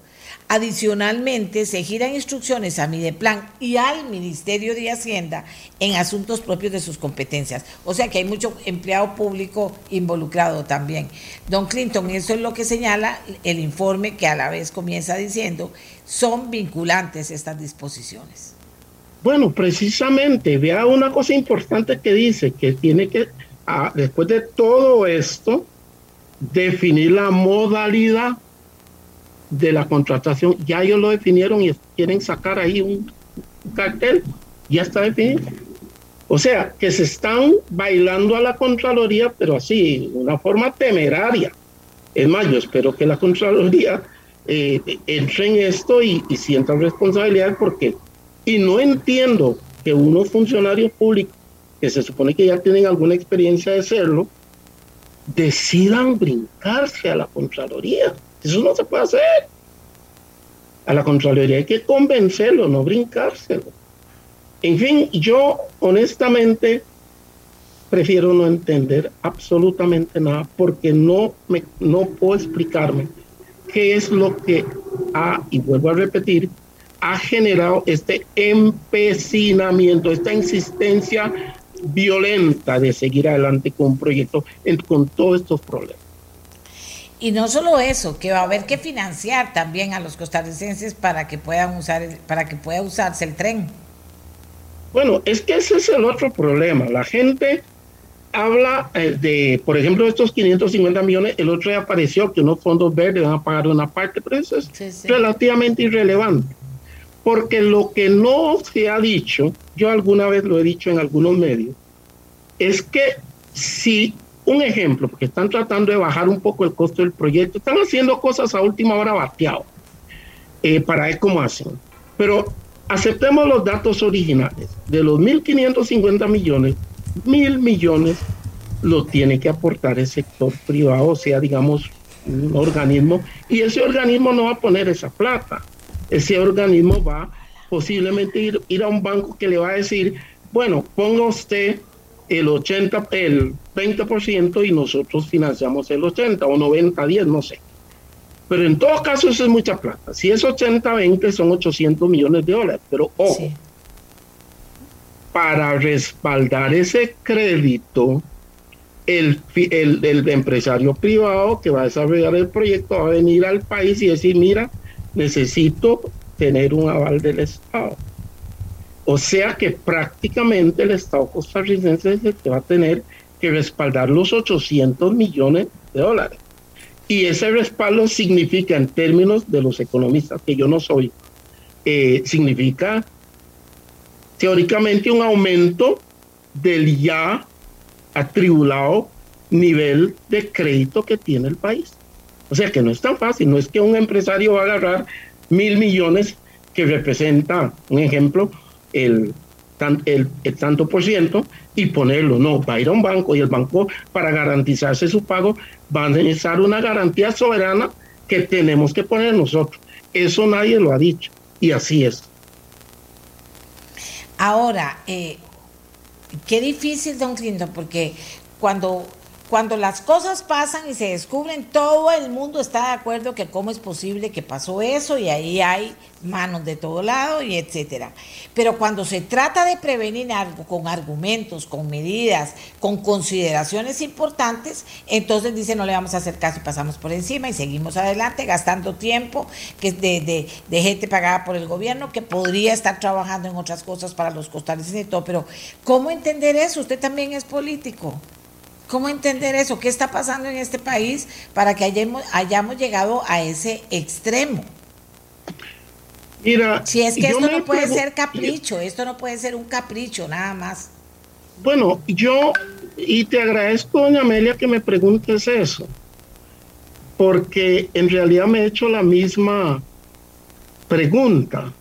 Adicionalmente, se giran instrucciones a Mideplan y al Ministerio de Hacienda en asuntos propios de sus competencias. O sea que hay mucho empleado público involucrado también. Don Clinton, eso es lo que señala el informe que a la vez comienza diciendo, son vinculantes estas disposiciones. Bueno, precisamente, vea una cosa importante que dice, que tiene que, ah, después de todo esto, definir la modalidad de la contratación, ya ellos lo definieron y quieren sacar ahí un, cartel, ya está definido. O sea, que se están bailando a la Contraloría, pero así, una forma temeraria. Es más, yo espero que la Contraloría eh, entre en esto y, y sienta responsabilidad porque, y no entiendo que unos funcionarios públicos, que se supone que ya tienen alguna experiencia de serlo, decidan brincarse a la Contraloría. Eso no se puede hacer. A la Contraloría hay que convencerlo, no brincárselo. En fin, yo honestamente prefiero no entender absolutamente nada porque no, me, no puedo explicarme qué es lo que ha, y vuelvo a repetir, ha generado este empecinamiento, esta insistencia violenta de seguir adelante con un proyecto con todos estos problemas. Y no solo eso, que va a haber que financiar también a los costarricenses para que puedan usar para que pueda usarse el tren. Bueno, es que ese es el otro problema. La gente habla eh, de, por ejemplo, estos 550 millones, el otro día apareció que unos fondos verdes van a pagar una parte, pero eso es relativamente irrelevante. Porque lo que no se ha dicho, yo alguna vez lo he dicho en algunos medios, es que si un ejemplo, porque están tratando de bajar un poco el costo del proyecto, están haciendo cosas a última hora bateado eh, para ver cómo hacen. Pero aceptemos los datos originales. De los 1.550 millones, mil millones lo tiene que aportar el sector privado, o sea, digamos, un organismo, y ese organismo no va a poner esa plata. Ese organismo va posiblemente ir, ir a un banco que le va a decir, bueno, ponga usted el 80, el 20% y nosotros financiamos el 80 o 90, 10, no sé. Pero en todo caso eso es mucha plata. Si es 80, 20 son 800 millones de dólares. Pero ojo, para respaldar ese crédito, el, el, el, empresario privado que va a desarrollar el proyecto va a venir al país y decir, mira, necesito tener un aval del Estado. O sea que prácticamente el Estado costarricense es el que va a tener que respaldar los 800 millones de dólares. Y ese respaldo significa, en términos de los economistas, que yo no soy, eh, significa teóricamente un aumento del ya atribulado nivel de crédito que tiene el país. O sea que no es tan fácil, no es que un empresario va a agarrar mil millones que representa, un ejemplo, el, tanto por ciento y ponerlo. No, va a ir a un banco y el banco para garantizarse su pago va a necesitar una garantía soberana que tenemos que poner nosotros. Eso nadie lo ha dicho y así es. Ahora, eh, qué difícil, don Clinton, porque cuando cuando las cosas pasan y se descubren, todo el mundo está de acuerdo que cómo es posible que pasó eso y ahí hay manos de todo lado y etcétera. Pero cuando se trata de prevenir algo con argumentos, con medidas, con consideraciones importantes, entonces dice no le vamos a hacer caso y pasamos por encima y seguimos adelante gastando tiempo que de, de, de gente pagada por el gobierno que podría estar trabajando en otras cosas para los costarricenses y todo. Pero ¿cómo entender eso? Usted también es político. ¿Cómo entender eso? ¿Qué está pasando en este país para que hayamos, hayamos llegado a ese extremo? Mira, si es que esto no puede ser capricho, esto no puede ser un capricho nada más. Bueno, yo, y te agradezco, doña Amelia, que me preguntes eso, porque en realidad me he hecho la misma pregunta.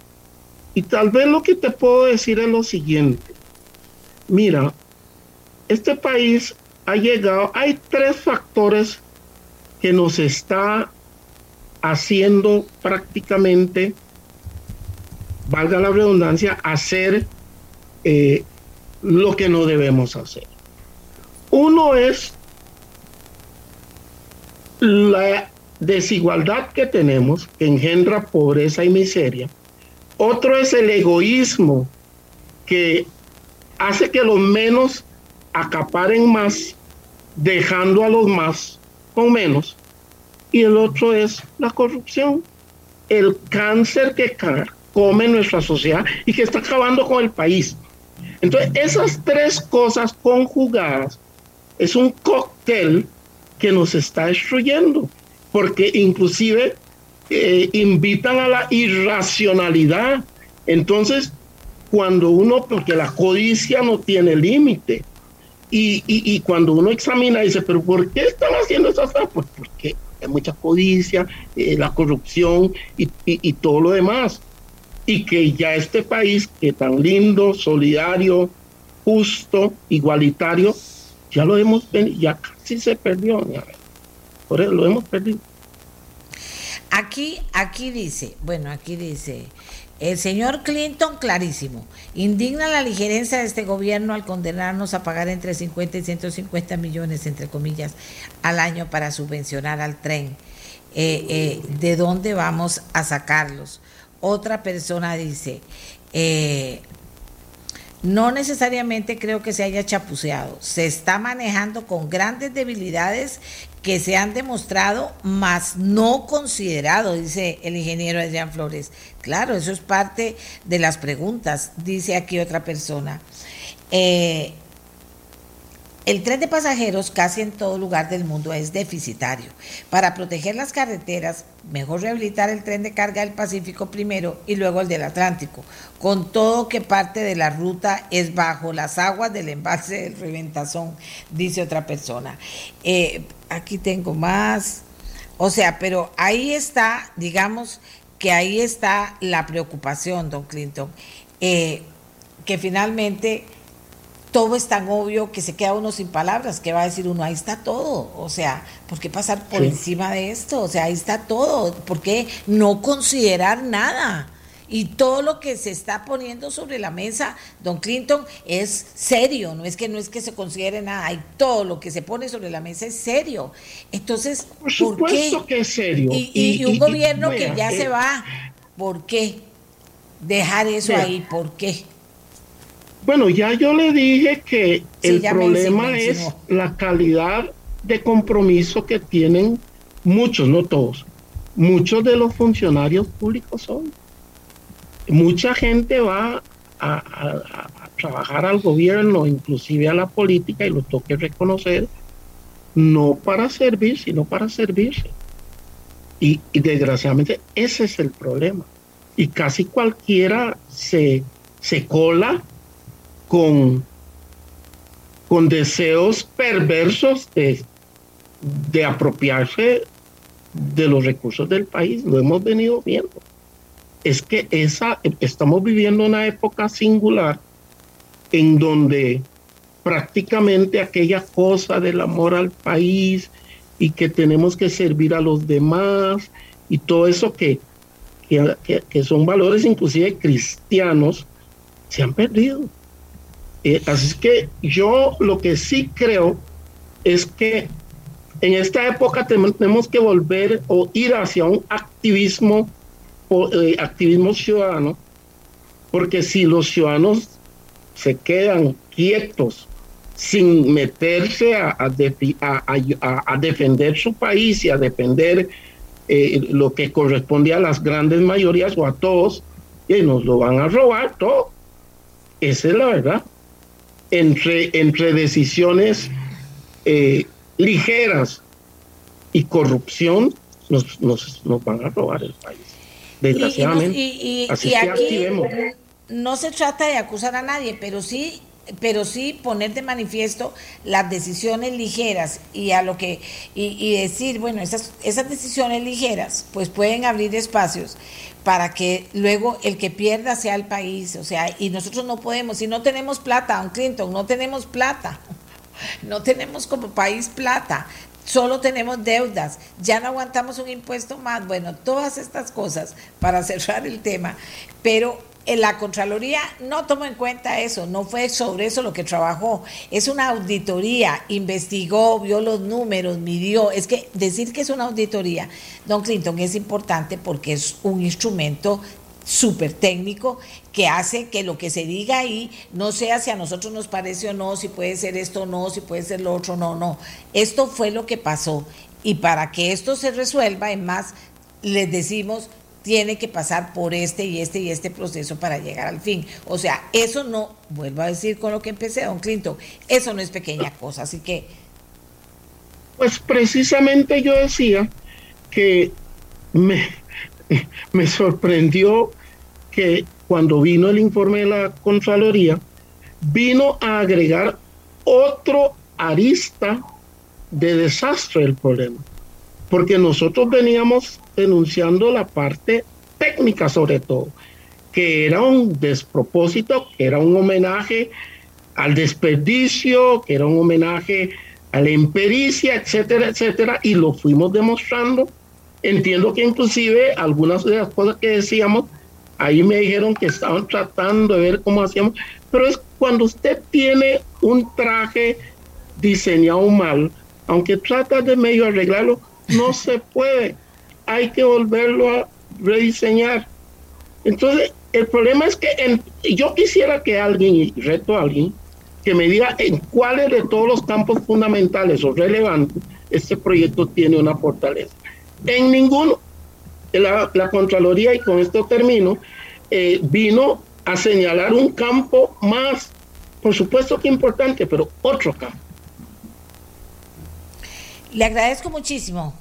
Y tal vez lo que te puedo decir es lo siguiente. Mira, este país ha llegado, hay tres factores que nos está haciendo prácticamente, valga la redundancia, hacer eh, lo que no debemos hacer. Uno es la desigualdad que tenemos, que engendra pobreza y miseria. Otro es el egoísmo, que hace que los menos acaparen más dejando a los más con menos. Y el otro es la corrupción, el cáncer que come nuestra sociedad y que está acabando con el país. Entonces, esas tres cosas conjugadas es un cóctel que nos está destruyendo, porque inclusive eh, invitan a la irracionalidad. Entonces, cuando uno, porque la codicia no tiene límite, y, cuando uno examina, dice, pero ¿por qué están haciendo esas cosas? Pues porque hay mucha codicia, eh, la corrupción y, todo lo demás. Y que ya este país, que tan lindo, solidario, justo, igualitario, ya lo hemos ya casi se perdió. Por eso lo hemos perdido. Aquí, aquí dice, bueno, aquí dice, El señor Clinton, clarísimo, indigna la ligerencia de este gobierno al condenarnos a pagar entre 50 y 150 millones, entre comillas, al año para subvencionar al tren. Eh, eh, ¿De dónde vamos a sacarlos? Otra persona dice, eh, no necesariamente creo que se haya chapuceado, se está manejando con grandes debilidades que se han demostrado, más no considerado, dice el ingeniero Adrián Flores. Claro, eso es parte de las preguntas, dice aquí otra persona. Eh, el tren de pasajeros casi en todo lugar del mundo es deficitario. Para proteger las carreteras, mejor rehabilitar el tren de carga del Pacífico primero y luego el del Atlántico, con todo que parte de la ruta es bajo las aguas del embalse del Reventazón, dice otra persona. Eh, aquí tengo más. O sea, pero ahí está, digamos que ahí está la preocupación, don Clinton, eh, que finalmente todo es tan obvio que se queda uno sin palabras, que va a decir uno, ahí está todo, o sea, ¿por qué pasar por encima de esto? O sea, ahí está todo, ¿por qué no considerar nada? Y todo lo que se está poniendo sobre la mesa, don Clinton, es serio, no es que no es que se considere nada, hay todo lo que se pone sobre la mesa es serio. Entonces, por, supuesto que es serio. Y, un gobierno que ya se va, ¿por qué? Dejar eso ahí, ¿por qué? Bueno, ya yo le dije que el problema es la calidad de compromiso que tienen muchos, no todos, muchos de los funcionarios públicos son. Mucha gente va a, trabajar al gobierno, inclusive a la política, y lo tengo que reconocer, no para servir, sino para servirse. Y, y, desgraciadamente ese es el problema. Y casi cualquiera se, se cola con, con deseos perversos de, de apropiarse de los recursos del país. Lo hemos venido viendo. Es que esa, estamos viviendo una época singular en donde prácticamente aquella cosa del amor al país y que tenemos que servir a los demás y todo eso que, que, que son valores inclusive cristianos, se han perdido. Eh, así que yo lo que sí creo es que en esta época tenemos que volver o ir hacia un activismo, activismo ciudadano, porque si los ciudadanos se quedan quietos sin meterse a, a, defender su país y a defender eh, lo que corresponde a las grandes mayorías o a todos, y nos lo van a robar todo. Esa es la verdad entre, entre decisiones eh, ligeras y corrupción, nos, nos, van a robar el país. Desgraciadamente. Y, aquí no se trata de acusar a nadie, pero sí pero sí poner de manifiesto las decisiones ligeras y a lo que y, decir bueno esas esas decisiones ligeras pues pueden abrir espacios para que luego el que pierda sea el país o sea y nosotros no podemos si no tenemos plata don Clinton no tenemos plata no tenemos como país plata solo tenemos deudas, ya no aguantamos un impuesto más, bueno, todas estas cosas para cerrar el tema, pero la Contraloría no tomó en cuenta eso, no fue sobre eso lo que trabajó. Es una auditoría, investigó, vio los números, midió. Es que decir que es una auditoría, don Clinton, es importante porque es un instrumento súper técnico que hace que lo que se diga ahí no sea si a nosotros nos parece o no, si puede ser esto o no, si puede ser lo otro, no, no. Esto fue lo que pasó. Y para que esto se resuelva, en más, les decimos, tiene que pasar por este y este y este proceso para llegar al fin. O sea, eso no, vuelvo a decir con lo que empecé, don Clinton, eso no es pequeña cosa, así que... Pues precisamente yo decía que me, me sorprendió que cuando vino el informe de la Contraloría, vino a agregar otro arista de desastre del problema porque nosotros veníamos denunciando la parte técnica sobre todo, que era un despropósito, que era un homenaje al desperdicio, que era un homenaje a la impericia, etcétera, etcétera, y lo fuimos demostrando. Entiendo que inclusive algunas de las cosas que decíamos ahí me dijeron que estaban tratando de ver cómo hacíamos, pero es cuando usted tiene un traje diseñado mal, aunque trata de medio arreglarlo, no se puede. Hay que volverlo a rediseñar. Entonces, el problema es que yo quisiera que alguien, y reto a alguien, que me diga en cuáles de todos los campos fundamentales o relevantes este proyecto tiene una fortaleza. En ninguno. La, la Contraloría, y con esto termino, eh, vino a señalar un campo más, por supuesto que importante, pero otro campo. Le agradezco muchísimo.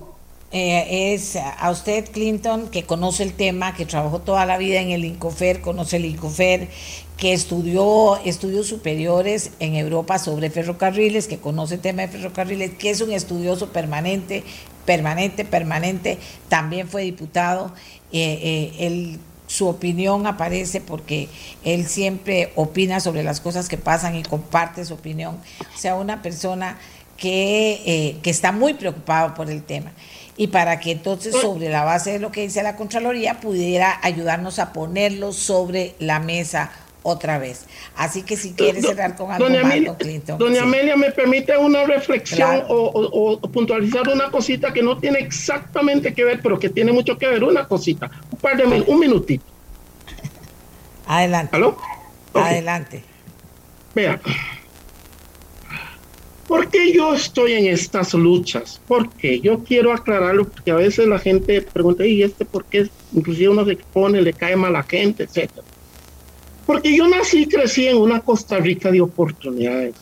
Eh, es a usted, Clinton, que conoce el tema, que trabajó toda la vida en el INCOFER, conoce el INCOFER, que estudió estudios superiores en Europa sobre ferrocarriles, que conoce el tema de ferrocarriles, que es un estudioso permanente, permanente, permanente, también fue diputado. Eh, eh, su opinión aparece porque él siempre opina sobre las cosas que pasan y comparte su opinión. O sea, una persona que, eh, que está muy preocupado por el tema y para que entonces sobre la base de lo que dice la Contraloría pudiera ayudarnos a ponerlo sobre la mesa otra vez. Así que si quiere cerrar con algo doña Amelia, Doña Amelia, ¿me permite una reflexión o, puntualizar una cosita que no tiene exactamente que ver, pero que tiene mucho que ver? Una cosita, un par de un minutito. Adelante. ¿Aló? Adelante. Vea, ¿por qué yo estoy en estas luchas? Porque yo quiero aclararlo, porque a veces la gente pregunta, ¿y este por qué? Inclusive uno se expone, le cae mal a la gente, etcétera. Porque yo nací y crecí en una Costa Rica de oportunidades.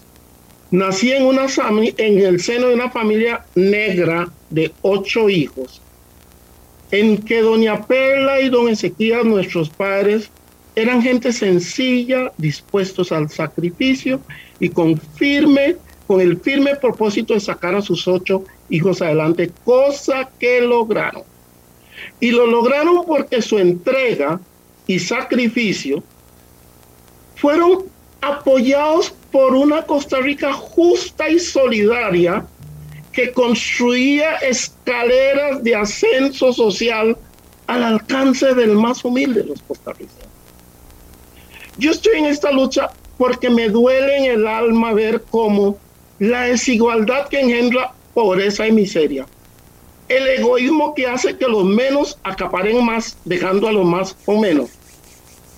Nací en, una en el seno de una familia negra de ocho hijos, en que doña Perla y don Ezequiel, nuestros padres, eran gente sencilla, dispuestos al sacrificio y con firme, con el firme propósito de sacar a sus ocho hijos adelante, cosa que lograron. Y lo lograron porque su entrega y sacrificio fueron apoyados por una Costa Rica justa y solidaria que construía escaleras de ascenso social al alcance del más humilde de los costarricenses. Yo estoy en esta lucha porque me duele en el alma ver cómo la desigualdad que engendra pobreza y miseria, el egoísmo que hace que los menos acaparen más, dejando a los más o menos,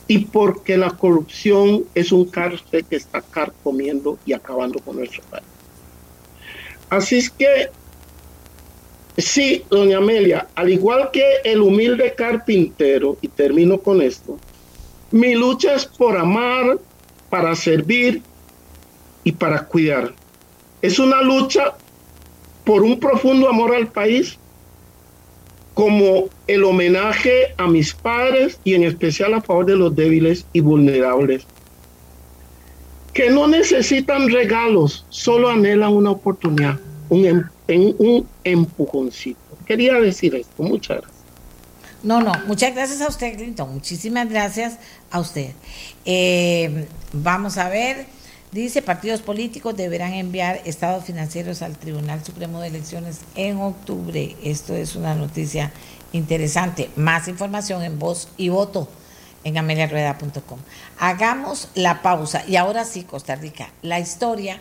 y porque la corrupción es un cárcel que está carcomiendo y acabando con nuestro país. Así es que, sí, doña Amelia, al igual que el humilde carpintero, y termino con esto, mi lucha es por amar, para servir y para cuidar. Es una lucha por un profundo amor al país, como el homenaje a mis padres y en especial a favor de los débiles y vulnerables, que no necesitan regalos, solo anhelan una oportunidad, un, em, un empujoncito. Quería decir esto. Muchas gracias. No, no, muchas gracias a usted, Clinton. Muchísimas gracias a usted. Eh, vamos a ver. Dice, partidos políticos deberán enviar estados financieros al Tribunal Supremo de Elecciones en octubre. Esto es una noticia interesante. Más información en voz y voto en ameliarueda.com. Hagamos la pausa. Y ahora sí, Costa Rica, la historia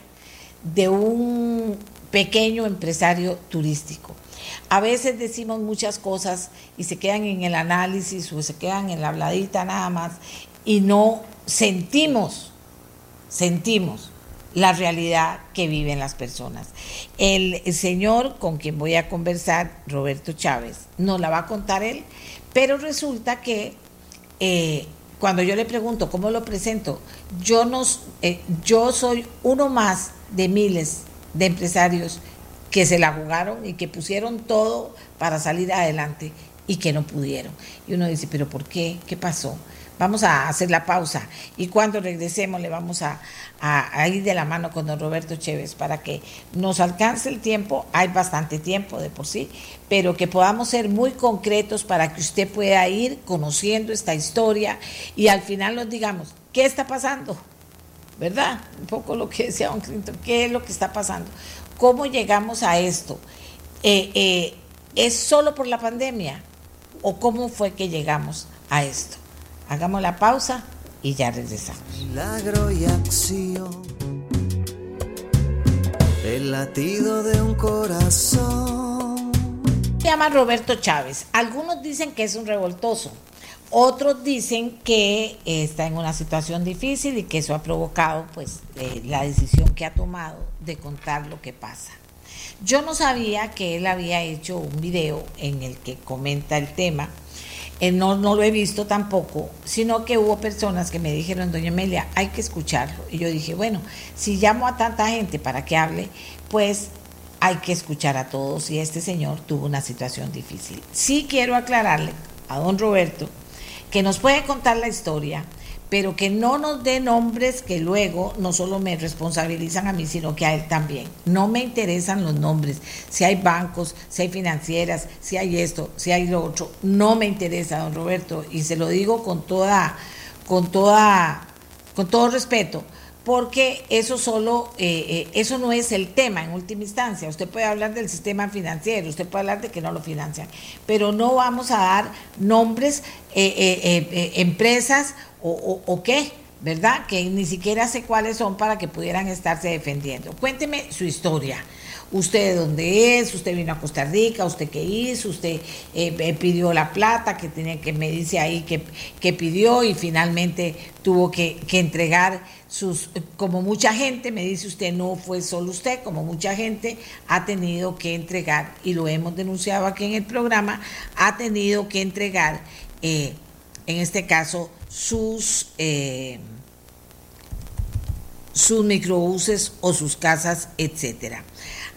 de un pequeño empresario turístico a veces decimos muchas cosas y se quedan en el análisis o se quedan en la habladita nada más y no sentimos, sentimos la realidad que viven las personas. El señor con quien voy a conversar, Roberto Chávez, nos la va a contar él, pero resulta que eh, cuando yo le pregunto cómo lo presento, yo, nos, eh, yo soy uno más de miles de empresarios que se la jugaron y que pusieron todo para salir adelante y que no pudieron. Y uno dice, pero ¿por qué? ¿Qué pasó? Vamos a hacer la pausa y cuando regresemos le vamos a, ir de la mano con don Roberto Chévez para que nos alcance el tiempo, hay bastante tiempo de por sí, pero que podamos ser muy concretos para que usted pueda ir conociendo esta historia y al final nos digamos, ¿qué está pasando? ¿Verdad? Un poco lo que decía don Clinton, ¿qué es lo que está pasando? ¿Cómo llegamos a esto? Eh, eh, ¿Es solo por la pandemia? ¿O cómo fue que llegamos a esto? Hagamos la pausa y ya regresamos. Milagro y acción. El latido de un corazón. Se llama Roberto Chávez. Algunos dicen que es un revoltoso. Otros dicen que está en una situación difícil y que eso ha provocado pues eh, la decisión que ha tomado de contar lo que pasa. Yo no sabía que él había hecho un video en el que comenta el tema. Eh, no, no lo he visto tampoco, sino que hubo personas que me dijeron, doña Amelia, hay que escucharlo. Y yo dije, bueno, si llamo a tanta gente para que hable, pues hay que escuchar a todos y este señor tuvo una situación difícil. Sí quiero aclararle a don Roberto que nos puede contar la historia, pero que no nos dé nombres que luego no solo me responsabilizan a mí, sino que a él también. No me interesan los nombres, si hay bancos, si hay financieras, si hay esto, si hay lo otro, no me interesa, don Roberto, y se lo digo con toda, con toda, con todo respeto porque eso solo, eh, eh, eso no es el tema en última instancia. Usted puede hablar del sistema financiero, usted puede hablar de que no lo financian, pero no vamos a dar nombres, eh, empresas o, o, qué, ¿verdad? Que ni siquiera sé cuáles son para que pudieran estarse defendiendo. Cuénteme su historia usted de dónde es, usted vino a Costa Rica, usted qué hizo, usted eh, pidió la plata que tenía que me dice ahí que, que pidió y finalmente tuvo que, que, entregar sus, como mucha gente, me dice usted, no fue solo usted, como mucha gente ha tenido que entregar, y lo hemos denunciado aquí en el programa, ha tenido que entregar, eh, en este caso, sus... Eh, sus microbuses o sus casas, etcétera.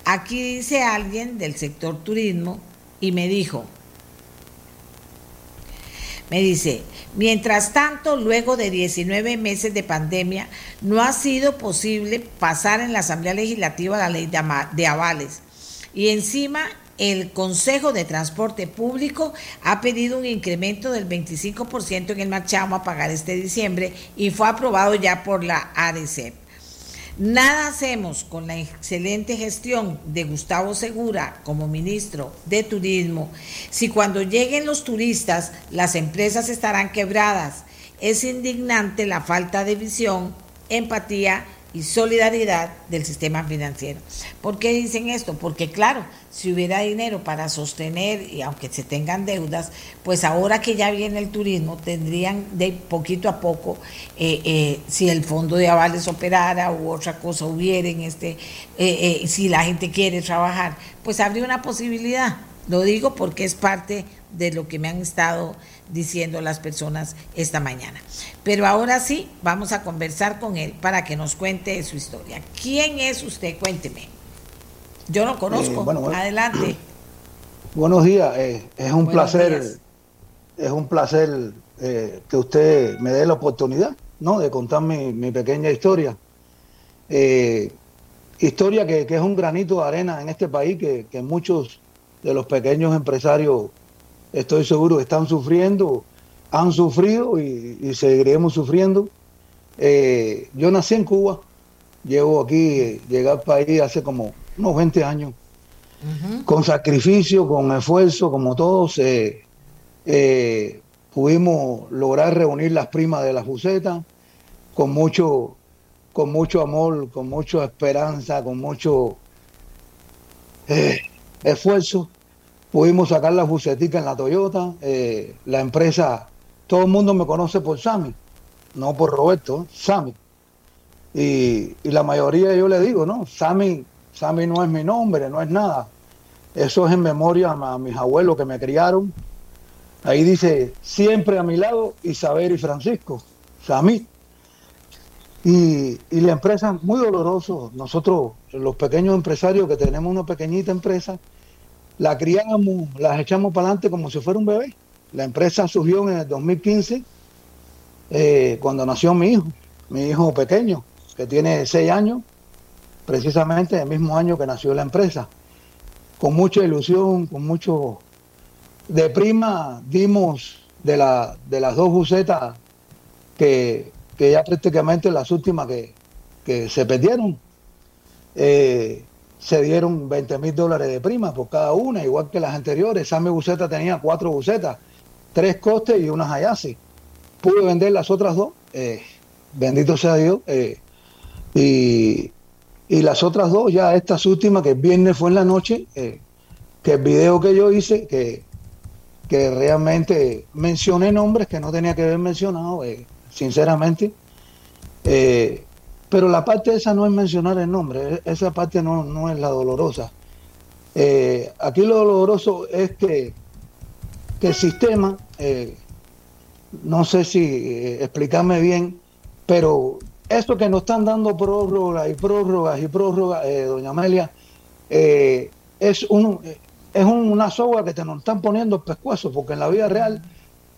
Aquí dice alguien del sector turismo y me dijo, me dice, mientras tanto, luego de 19 meses de pandemia, no ha sido posible pasar en la Asamblea Legislativa la ley de avales. Y encima, el Consejo de Transporte Público ha pedido un incremento del 25% en el marchamo a pagar este diciembre y fue aprobado ya por la ARECEP. Nada hacemos con la excelente gestión de Gustavo Segura como ministro de Turismo si cuando lleguen los turistas las empresas estarán quebradas. Es indignante la falta de visión, empatía y solidaridad del sistema financiero. ¿Por qué dicen esto? Porque claro, si hubiera dinero para sostener, y aunque se tengan deudas, pues ahora que ya viene el turismo, tendrían de poquito a poco, eh, eh, si el fondo de avales operara u otra cosa hubiera en este, eh, si la gente quiere trabajar, pues habría una posibilidad. Lo digo porque es parte de lo que me han estado diciendo las personas esta mañana. Pero ahora sí, vamos a conversar con él para que nos cuente su historia. ¿Quién es usted? Cuénteme. Yo lo conozco. Eh, Adelante. Buenos días. Eh, es un placer, es un placer eh, que usted me dé la oportunidad, ¿no? De contar mi, pequeña historia. historia que, es un granito de arena en este país que, que muchos de los pequeños empresarios estoy seguro, están sufriendo, han sufrido y, seguiremos sufriendo. Eh, yo nací en Cuba, llevo aquí, llegué al país hace como unos 20 años, con sacrificio, con esfuerzo, como todos, eh, eh, pudimos lograr reunir las primas de la Fuseta con mucho, con mucho amor, con mucha esperanza, con mucho esfuerzo Pudimos sacar la bucetica en la Toyota. Eh, la empresa, todo el mundo me conoce por Sami, no por Roberto, Sami. Y, la mayoría yo le digo, ¿no? Sami, Sami no es mi nombre, no es nada. Eso es en memoria a, mis abuelos que me criaron. Ahí dice, siempre a mi lado, Isabel y Francisco, Sami. Y, y la empresa es muy doloroso. Nosotros, los pequeños empresarios que tenemos una pequeñita empresa, la criamos, las echamos para adelante como si fuera un bebé. La empresa surgió en el 2015, eh, cuando nació mi hijo, mi hijo pequeño, que tiene seis años, precisamente el mismo año que nació la empresa. Con mucha ilusión, con mucho... De prima dimos de, la, de las dos bucetas que, ya prácticamente las últimas que, que se perdieron. Eh, se dieron 20 mil dólares de prima por cada una, igual que las anteriores. Sammy Buceta tenía cuatro bucetas, tres costes y unas Hayase. pude vender las otras dos, eh, bendito sea Dios, eh, y, y, las otras dos, ya estas últimas, que el viernes fue en la noche, eh, que el video que yo hice, que, que realmente mencioné nombres que no tenía que haber mencionado, sinceramente, pero la parte esa no es mencionar el nombre, e, esa parte no, no es la dolorosa. aquí lo doloroso es que, que el sistema no sé si eh, explicarme bien, pero esto que nos están dando prórrogas y prórrogas y prórrogas, eh, doña Amelia, eh, es, un, es una soga que te nos están poniendo pescuezo, porque en la vida real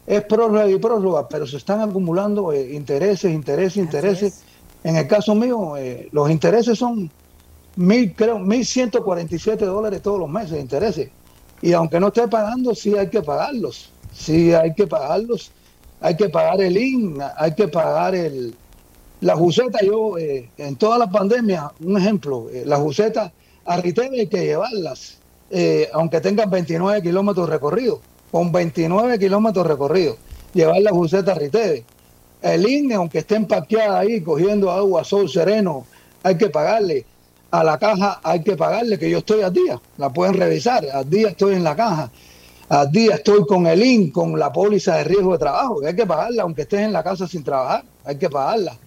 es prórroga y prórroga, pero se están acumulando intereses, intereses, intereses. En el caso mío, los intereses son mil, creo, 1.147 dólares todos los meses de intereses. Y aunque no esté pagando, sí hay que pagarlos. Sí hay que pagarlos hay que pagar el IN, hay que pagar el, la juseta. Yo, eh, en toda la pandemia, un ejemplo, eh, la juseta a Riteve hay que llevarlas, eh, aunque tengan 29 kilómetros recorridos, con 29 kilómetros recorridos, llevar la juseta a Riteve. El IN, aunque estén parqueadas ahí cogiendo agua, sol sereno, hay que pagarle. A la caja hay que pagarle, que yo estoy a día, la pueden revisar, al día estoy en la caja al día estoy con el IN, con la póliza de riesgo de trabajo, hay que pagarla, aunque estés en la casa sin trabajar, hay que pagarla.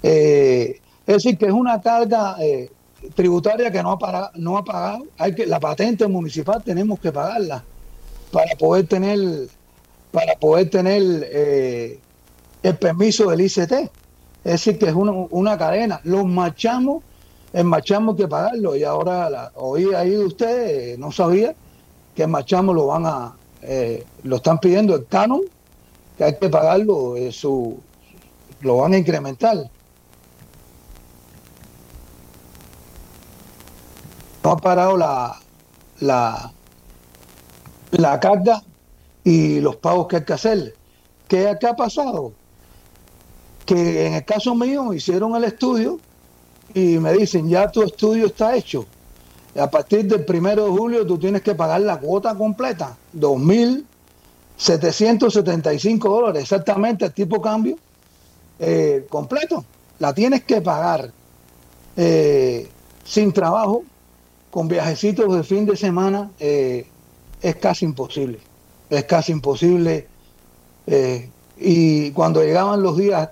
Eh, es decir, que es una carga eh, tributaria que no ha, no pagado, hay que, la patente municipal tenemos que pagarla para poder tener, para poder tener eh, el permiso del ICT. Es decir, que es una, cadena. Los marchamos, el marchamos que pagarlo. Y ahora la, oí ahí de usted, no sabía, que Machamo lo van a, eh, lo están pidiendo el canon, que hay que pagarlo, eh, su, lo van a incrementar. No ha parado la, la, la carga y los pagos que hay que hacer. ¿Qué, ¿Qué ha pasado? Que en el caso mío hicieron el estudio y me dicen, ya tu estudio está hecho a partir del primero de julio tú tienes que pagar la cuota completa, 2.775 dólares, exactamente el tipo cambio eh, completo. La tienes que pagar eh, sin trabajo, con viajecitos de fin de semana, eh, es casi imposible. Es casi imposible. y cuando llegaban los días,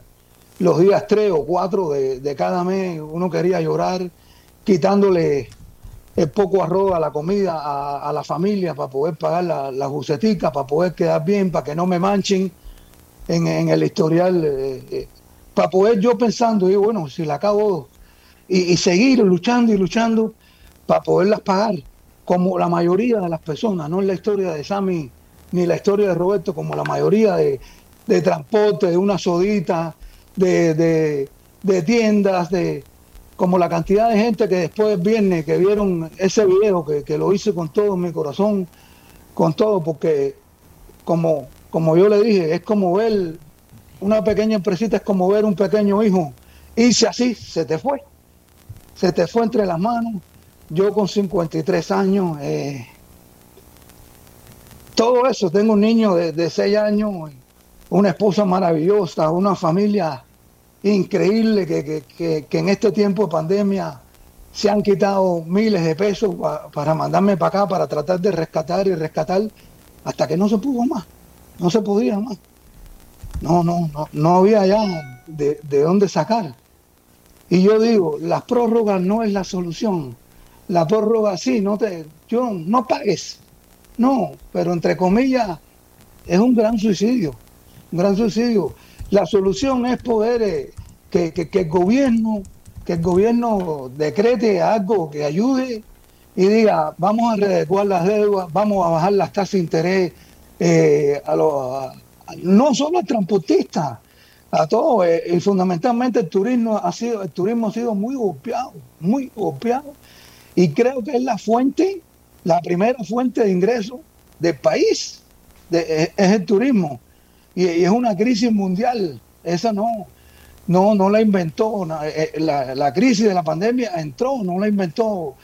los días tres o cuatro de, de cada mes, uno quería llorar, quitándole el poco arroz a la comida, a, la familia, para poder pagar la, la para poder quedar bien, para que no me manchen en, el historial, eh, eh, para poder yo pensando, y bueno, si la acabo, y, seguir luchando y luchando para poderlas pagar, como la mayoría de las personas, no es la historia de Sammy ni la historia de Roberto, como la mayoría de, transporte, de una sodita, de, de tiendas, de, como la cantidad de gente que después viene, que vieron ese video, que, lo hice con todo mi corazón, con todo, porque como, como yo le dije, es como ver una pequeña empresita, es como ver un pequeño hijo irse así, se te fue, se te fue entre las manos. Yo con 53 años, eh, todo eso, tengo un niño de, de 6 años, una esposa maravillosa, una familia increíble que, en este tiempo de pandemia se han quitado miles de pesos para mandarme para acá, para tratar de rescatar y rescatar, hasta que no se pudo más, no se podía más. No, no, no, no había ya de, de dónde sacar. Y yo digo, las prórrogas no es la solución. La prórroga sí, no te, yo no pagues. No, pero entre comillas es un gran suicidio, un gran suicidio. La solución es poder eh, que, el gobierno que el gobierno decrete algo que ayude y diga vamos a readecuar las deudas, vamos a bajar las tasas de interés eh, a los no solo al transportista, a todos eh, y fundamentalmente el turismo ha sido el turismo ha sido muy golpeado, muy golpeado. Y creo que es la fuente, la primera fuente de ingreso del país es el turismo y, es una crisis mundial. Esa no, no, no la inventó. Eh, eh, la, crisis de la pandemia entró, no la inventó,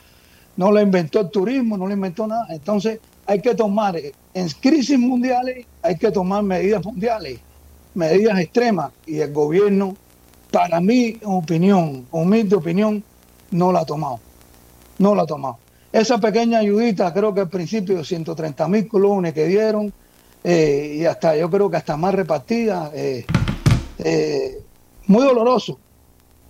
no la inventó el turismo, no la inventó nada. Entonces hay que tomar, en crisis mundiales hay que tomar medidas mundiales. medidas extremas y el gobierno, para mi opinión, humilde opinión, no la ha tomado. No la ha tomado. Esa pequeña ayudita, creo que al principio 130 mil colones que dieron, eh, y hasta yo creo que hasta más repartida, eh, eh, muy doloroso,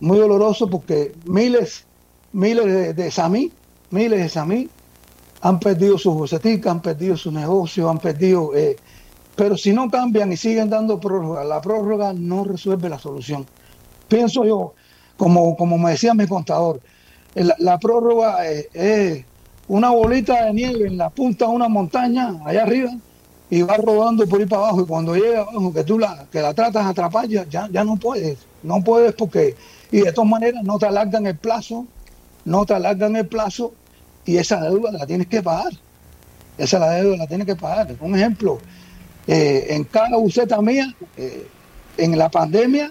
muy doloroso porque miles, miles de, de miles de samí han perdido sus boceticas, han perdido su negocio, han perdido... pero si no cambian y siguen dando prórroga, la prórroga no resuelve la solución. Pienso yo, como, como me decía mi contador, la, la prórroga es una bolita de nieve en la punta de una montaña allá arriba y va rodando por ahí para abajo y cuando llega abajo que tú la, que la tratas de atrapar ya, ya no puedes, no puedes porque y de todas maneras no te alargan el plazo, no te alargan el plazo y esa deuda la tienes que pagar, esa la deuda la tienes que pagar. Un ejemplo, eh, en cada buceta mía, eh, en la pandemia,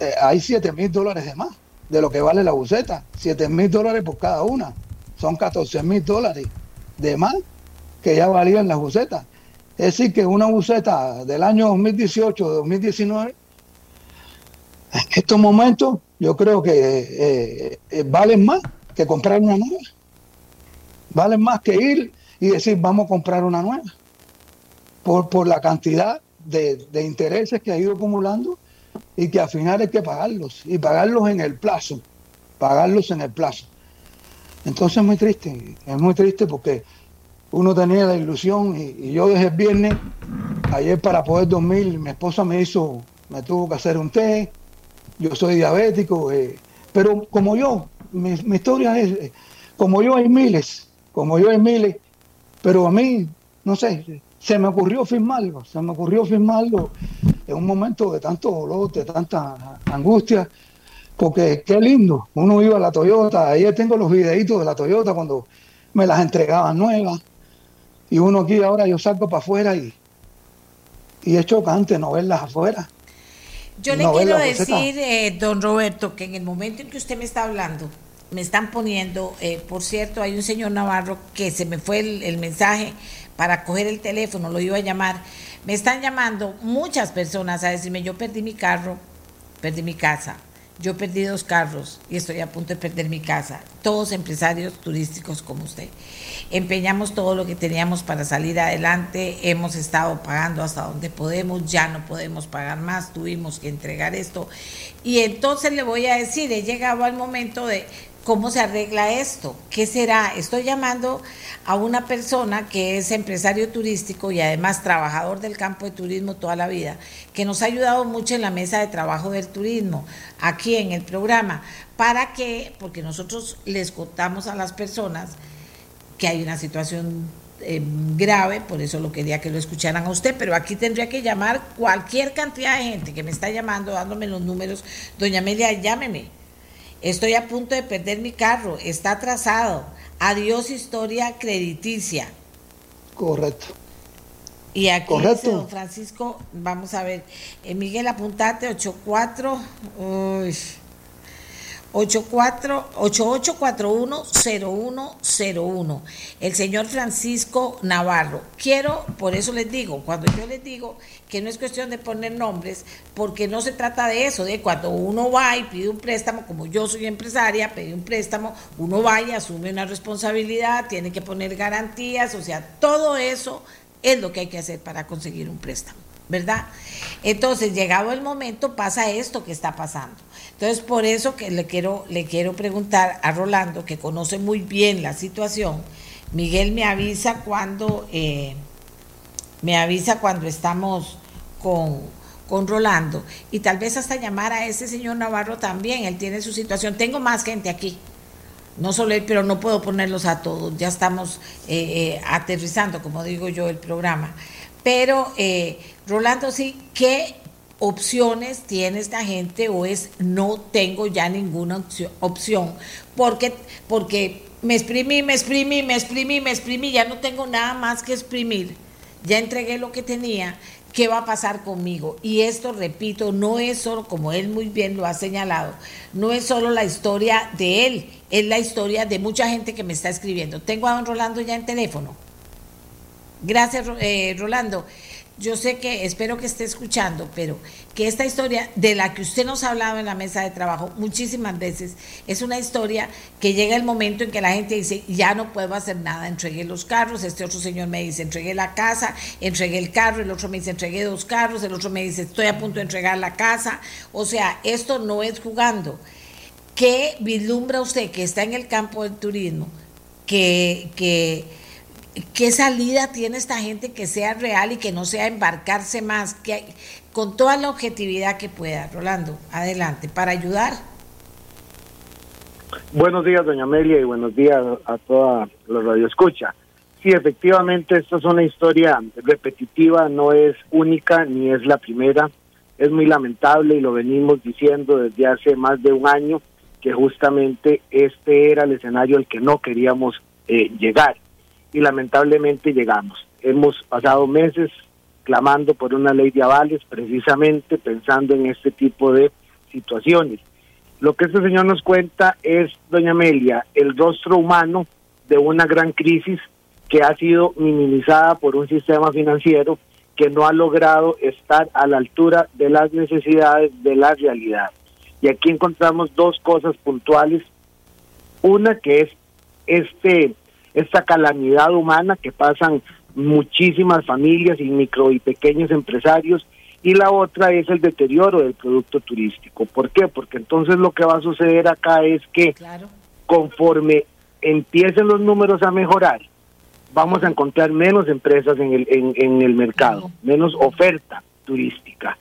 eh, hay 7 mil dólares de más de lo que vale la buceta, 7 mil dólares por cada una son 14 mil dólares de más que ya valían las bucetas. Es decir, que una buceta del año 2018 2019, en estos momentos yo creo que eh, eh, valen más que comprar una nueva. Valen más que ir y decir vamos a comprar una nueva. Por, por la cantidad de, de intereses que ha ido acumulando y que al final hay que pagarlos y pagarlos en el plazo, pagarlos en el plazo. Entonces es muy triste, es muy triste porque uno tenía la ilusión y, yo desde el viernes, ayer para poder dormir, mi esposa me hizo, me tuvo que hacer un té, yo soy diabético, eh, pero como yo, mi, historia es, eh, como yo hay miles, como yo hay miles, pero a mí, no sé, se me ocurrió firmarlo, se me ocurrió firmarlo en un momento de tanto dolor, de tanta angustia, porque qué lindo, uno iba a la Toyota, ayer tengo los videitos de la Toyota cuando me las entregaban nuevas, y uno aquí ahora yo salgo para afuera y, y es chocante no verlas afuera. Yo le quiero decir, eh, don Roberto, que en el momento en que usted me está hablando, me están poniendo, eh, por cierto, hay un señor Navarro que se me fue el, el, mensaje para coger el teléfono, lo iba a llamar. Me están llamando muchas personas a decirme, yo perdí mi carro, perdí mi casa, yo perdí dos carros y estoy a punto de perder mi casa. Todos empresarios turísticos como usted. Empeñamos todo lo que teníamos para salir adelante. Hemos estado pagando hasta donde podemos. Ya no podemos pagar más. Tuvimos que entregar esto. Y entonces le voy a decir, he llegado al momento de ¿Cómo se arregla esto? ¿Qué será? Estoy llamando a una persona que es empresario turístico y además trabajador del campo de turismo toda la vida, que nos ha ayudado mucho en la mesa de trabajo del turismo, aquí en el programa, para que, porque nosotros les contamos a las personas que hay una situación eh, grave, por eso lo quería que lo escucharan a usted, pero aquí tendría que llamar cualquier cantidad de gente que me está llamando, dándome los números. Doña Amelia, llámeme Estoy a punto de perder mi carro, está atrasado. Adiós historia crediticia. Correcto. Y aquí Correcto. don Francisco, vamos a ver, eh, Miguel, apuntate 84. Uy. 8841-0101. El señor Francisco Navarro. Quiero, por eso les digo, cuando yo les digo que no es cuestión de poner nombres, porque no se trata de eso, de cuando uno va y pide un préstamo, como yo soy empresaria, pide un préstamo, uno va y asume una responsabilidad, tiene que poner garantías, o sea, todo eso es lo que hay que hacer para conseguir un préstamo. ¿verdad? Entonces, llegado el momento, pasa esto que está pasando. Entonces, por eso que le quiero, le quiero preguntar a Rolando, que conoce muy bien la situación, Miguel me avisa cuando, eh, me avisa cuando estamos con, con Rolando, y tal vez hasta llamar a ese señor Navarro también, él tiene su situación. Tengo más gente aquí, no solo él, pero no puedo ponerlos a todos, ya estamos eh, eh, aterrizando, como digo yo, el programa. Pero, Rolando, sí, ¿qué opciones tiene esta gente o es no tengo ya ninguna opción? Porque, porque me exprimí, me exprimí, me exprimí, me exprimí, ya no tengo nada más que exprimir. Ya entregué lo que tenía. ¿Qué va a pasar conmigo? Y esto, repito, no es solo, como él muy bien lo ha señalado, no es solo la historia de él, es la historia de mucha gente que me está escribiendo. Tengo a don Rolando ya en teléfono. Gracias, eh, Rolando. Yo sé que, espero que esté escuchando, pero que esta historia de la que usted nos ha hablado en la mesa de trabajo muchísimas veces, es una historia que llega el momento en que la gente dice, ya no puedo hacer nada, entregué los carros, este otro señor me dice, entregué la casa, entregué el carro, el otro me dice, entregué dos carros, el otro me dice, estoy a punto de entregar la casa. O sea, esto no es jugando. ¿Qué vislumbra usted que está en el campo del turismo? Que, que ¿Qué salida tiene esta gente que sea real y que no sea embarcarse más? Que, con toda la objetividad que pueda. Rolando, adelante, para ayudar. Buenos días, doña Amelia, y buenos días a toda la radio escucha. Sí, efectivamente, esta es una historia repetitiva, no es única ni es la primera. Es muy lamentable y lo venimos diciendo desde hace más de un año que justamente este era el escenario al que no queríamos eh, llegar y lamentablemente llegamos. Hemos pasado meses clamando por una ley de avales precisamente pensando en este tipo de situaciones. Lo que este señor nos cuenta es, doña Amelia, el rostro humano de una gran crisis que ha sido minimizada por un sistema financiero que no ha logrado estar a la altura de las necesidades de la realidad. Y aquí encontramos dos cosas puntuales. Una que es este esta calamidad humana que pasan muchísimas familias y micro y pequeños empresarios y la otra es el deterioro del producto turístico. ¿Por qué? Porque entonces lo que va a suceder acá es que conforme empiecen los números a mejorar, vamos a encontrar menos empresas en el, en, el mercado, menos oferta turística.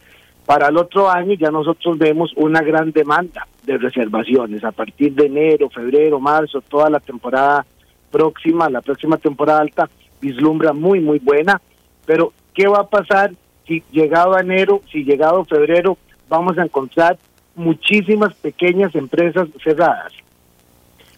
Para el otro año ya nosotros vemos una gran demanda de reservaciones a partir de enero, febrero, marzo, toda la temporada próxima, la próxima temporada alta, vislumbra muy, muy buena. Pero, ¿qué va a pasar si llegado a enero, si llegado a febrero, vamos a encontrar muchísimas pequeñas empresas cerradas?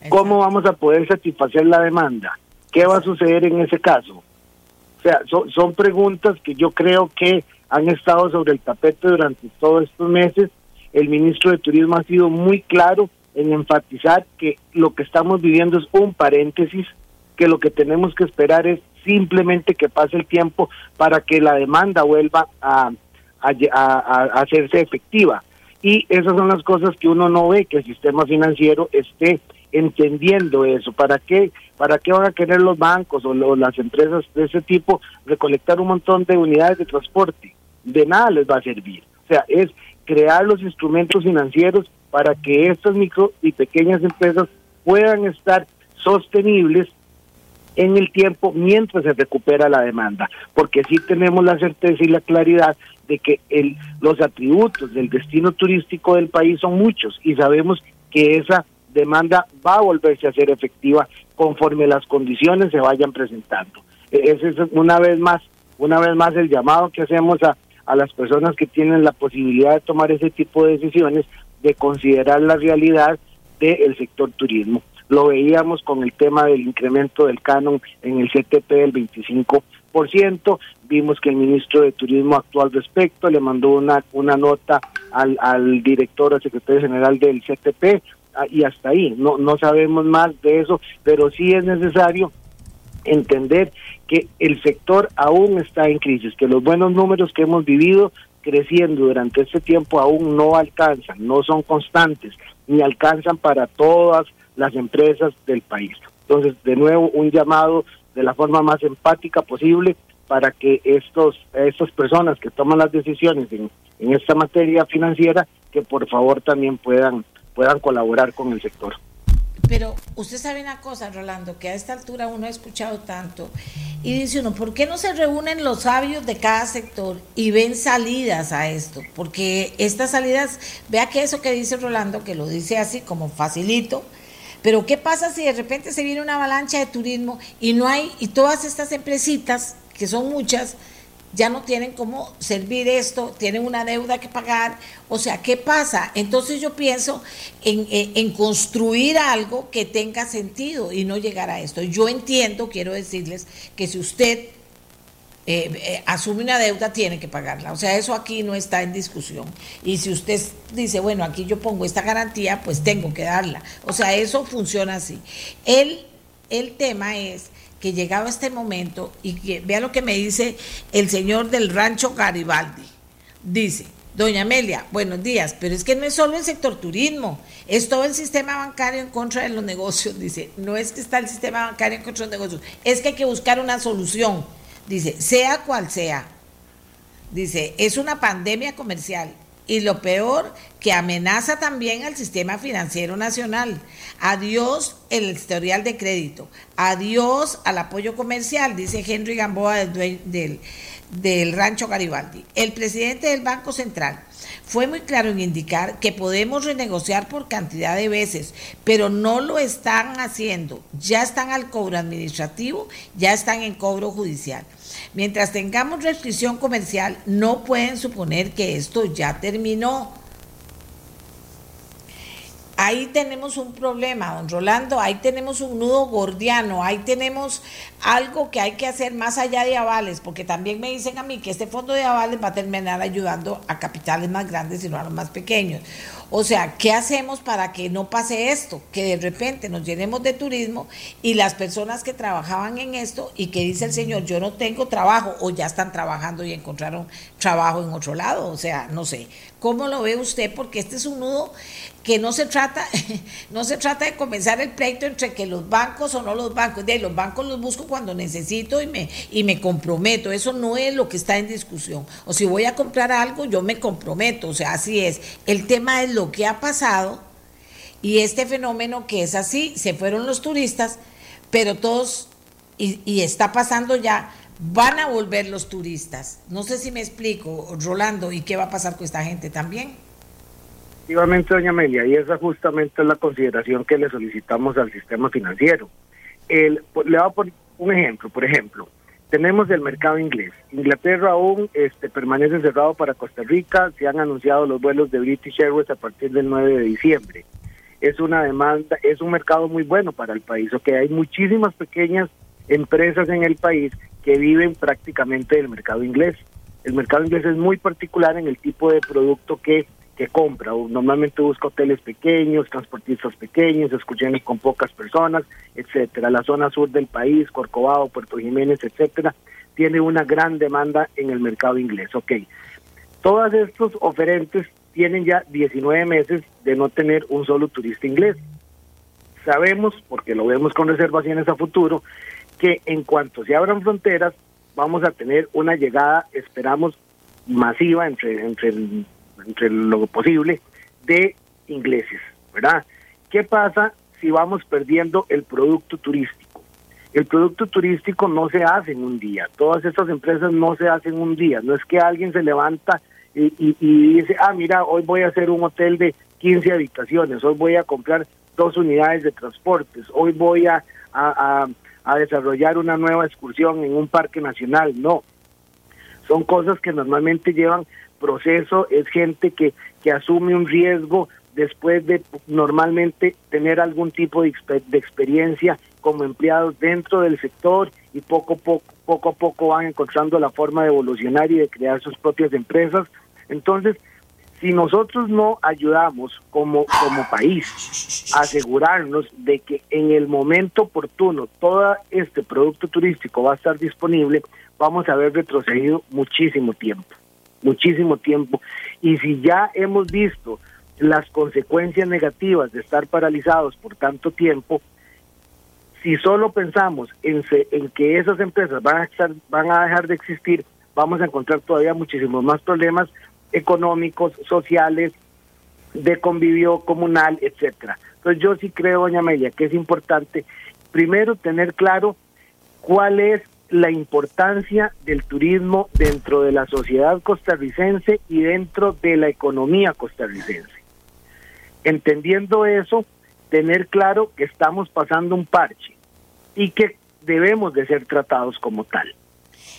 ¿Cómo vamos a poder satisfacer la demanda? ¿Qué va a suceder en ese caso? O sea, son preguntas que yo creo que han estado sobre el tapete durante todos estos meses. El ministro de Turismo ha sido muy claro en enfatizar que lo que estamos viviendo es un paréntesis, que lo que tenemos que esperar es simplemente que pase el tiempo para que la demanda vuelva a, a, hacerse efectiva. Y esas son las cosas que uno no ve, que el sistema financiero esté entendiendo eso. ¿Para qué, para qué van a querer los bancos o las empresas de ese tipo recolectar un montón de unidades de transporte? De nada les va a servir. O sea, es crear los instrumentos financieros para que estas micro y pequeñas empresas puedan estar sostenibles en el tiempo mientras se recupera la demanda, porque sí tenemos la certeza y la claridad de que el, los atributos del destino turístico del país son muchos y sabemos que esa demanda va a volverse a ser efectiva conforme las condiciones se vayan presentando. E, ese es una vez más, una vez más el llamado que hacemos a, a las personas que tienen la posibilidad de tomar ese tipo de decisiones de considerar la realidad del sector turismo. Lo veíamos con el tema del incremento del canon en el CTP del 25%, vimos que el ministro de Turismo actuó al respecto, le mandó una, una nota al, al director, al secretario general del CTP, ah, y hasta ahí, no, no sabemos más de eso, pero sí es necesario entender que el sector aún está en crisis, que los buenos números que hemos vivido creciendo durante este tiempo aún no alcanzan, no son constantes, ni alcanzan para todas las empresas del país. Entonces, de nuevo, un llamado de la forma más empática posible para que estos estas personas que toman las decisiones en, en esta materia financiera, que por favor también puedan puedan colaborar con el sector. Pero usted sabe una cosa, Rolando, que a esta altura uno ha escuchado tanto y dice uno, ¿por qué no se reúnen los sabios de cada sector y ven salidas a esto? Porque estas salidas, vea que eso que dice Rolando, que lo dice así como facilito, pero ¿qué pasa si de repente se viene una avalancha de turismo y no hay, y todas estas empresitas, que son muchas, ya no tienen cómo servir esto, tienen una deuda que pagar, o sea, ¿qué pasa? Entonces yo pienso en, construir algo que tenga sentido y no llegar a esto. Yo entiendo, quiero decirles, que si usted eh, eh, asume una deuda, tiene que pagarla. O sea, eso aquí no está en discusión. Y si usted dice, bueno, aquí yo pongo esta garantía, pues tengo que darla. O sea, eso funciona así. El, el tema es que llegado a este momento, y que vea lo que me dice el señor del rancho Garibaldi, dice, Doña Amelia, buenos días, pero es que no es solo el sector turismo, es todo el sistema bancario en contra de los negocios, dice, no es que está el sistema bancario en contra de los negocios, es que hay que buscar una solución, dice, sea cual sea, dice, es una pandemia comercial y lo peor, que amenaza también al sistema financiero nacional. Adiós el historial de crédito, adiós al apoyo comercial, dice Henry Gamboa del, del, Rancho Garibaldi. El presidente del Banco Central fue muy claro en indicar que podemos renegociar por cantidad de veces, pero no lo están haciendo. Ya están al cobro administrativo, ya están en cobro judicial. Mientras tengamos restricción comercial, no pueden suponer que esto ya terminó. Ahí tenemos un problema, don Rolando, ahí tenemos un nudo gordiano, ahí tenemos algo que hay que hacer más allá de avales, porque también me dicen a mí que este fondo de avales va a terminar ayudando a capitales más grandes y no a los más pequeños. O sea, ¿qué hacemos para que no pase esto? Que de repente nos llenemos de turismo y las personas que trabajaban en esto y que dice el Señor, yo no tengo trabajo o ya están trabajando y encontraron trabajo en otro lado. O sea, no sé. ¿Cómo lo ve usted? Porque este es un nudo que no se trata, no se trata de comenzar el pleito entre que los bancos o no los bancos. De los bancos los busco cuando necesito y me, y me comprometo. Eso no es lo que está en discusión. O si voy a comprar algo, yo me comprometo. O sea, así es. El tema es lo que ha pasado y este fenómeno que es así, se fueron los turistas, pero todos, y, está pasando ya, van a volver los turistas. No sé si me explico, Rolando, y qué va a pasar con esta gente también. Efectivamente, doña Amelia, y esa justamente es la consideración que le solicitamos al sistema financiero. El, le voy a poner un ejemplo, por ejemplo, tenemos el mercado inglés. Inglaterra aún este, permanece cerrado para Costa Rica, se han anunciado los vuelos de British Airways a partir del 9 de diciembre. Es una demanda, es un mercado muy bueno para el país, o que hay muchísimas pequeñas empresas en el país que viven prácticamente del mercado inglés. El mercado inglés es muy particular en el tipo de producto que, que compra. Normalmente busca hoteles pequeños, transportistas pequeños, excursiones con pocas personas, etcétera. La zona sur del país, Corcovado, Puerto Jiménez, etcétera, tiene una gran demanda en el mercado inglés. Ok. Todos estos oferentes tienen ya 19 meses de no tener un solo turista inglés. Sabemos, porque lo vemos con reservaciones a futuro, que en cuanto se abran fronteras, vamos a tener una llegada, esperamos, masiva entre, entre, entre lo posible de ingleses, ¿verdad? ¿Qué pasa si vamos perdiendo el producto turístico? El producto turístico no se hace en un día, todas estas empresas no se hacen un día, no es que alguien se levanta y, y, dice, ah, mira, hoy voy a hacer un hotel de 15 habitaciones, hoy voy a comprar dos unidades de transportes, hoy voy a a desarrollar una nueva excursión en un parque nacional, no. Son cosas que normalmente llevan proceso, es gente que, que asume un riesgo después de normalmente tener algún tipo de, de experiencia como empleados dentro del sector y poco, poco, poco a poco van encontrando la forma de evolucionar y de crear sus propias empresas. Entonces, si nosotros no ayudamos como, como país a asegurarnos de que en el momento oportuno todo este producto turístico va a estar disponible, vamos a haber retrocedido muchísimo tiempo, muchísimo tiempo. Y si ya hemos visto las consecuencias negativas de estar paralizados por tanto tiempo, si solo pensamos en, en que esas empresas van a, estar, van a dejar de existir, vamos a encontrar todavía muchísimos más problemas económicos, sociales, de convivio comunal, etcétera. Entonces yo sí creo, doña Amelia, que es importante primero tener claro cuál es la importancia del turismo dentro de la sociedad costarricense y dentro de la economía costarricense. Entendiendo eso, tener claro que estamos pasando un parche y que debemos de ser tratados como tal.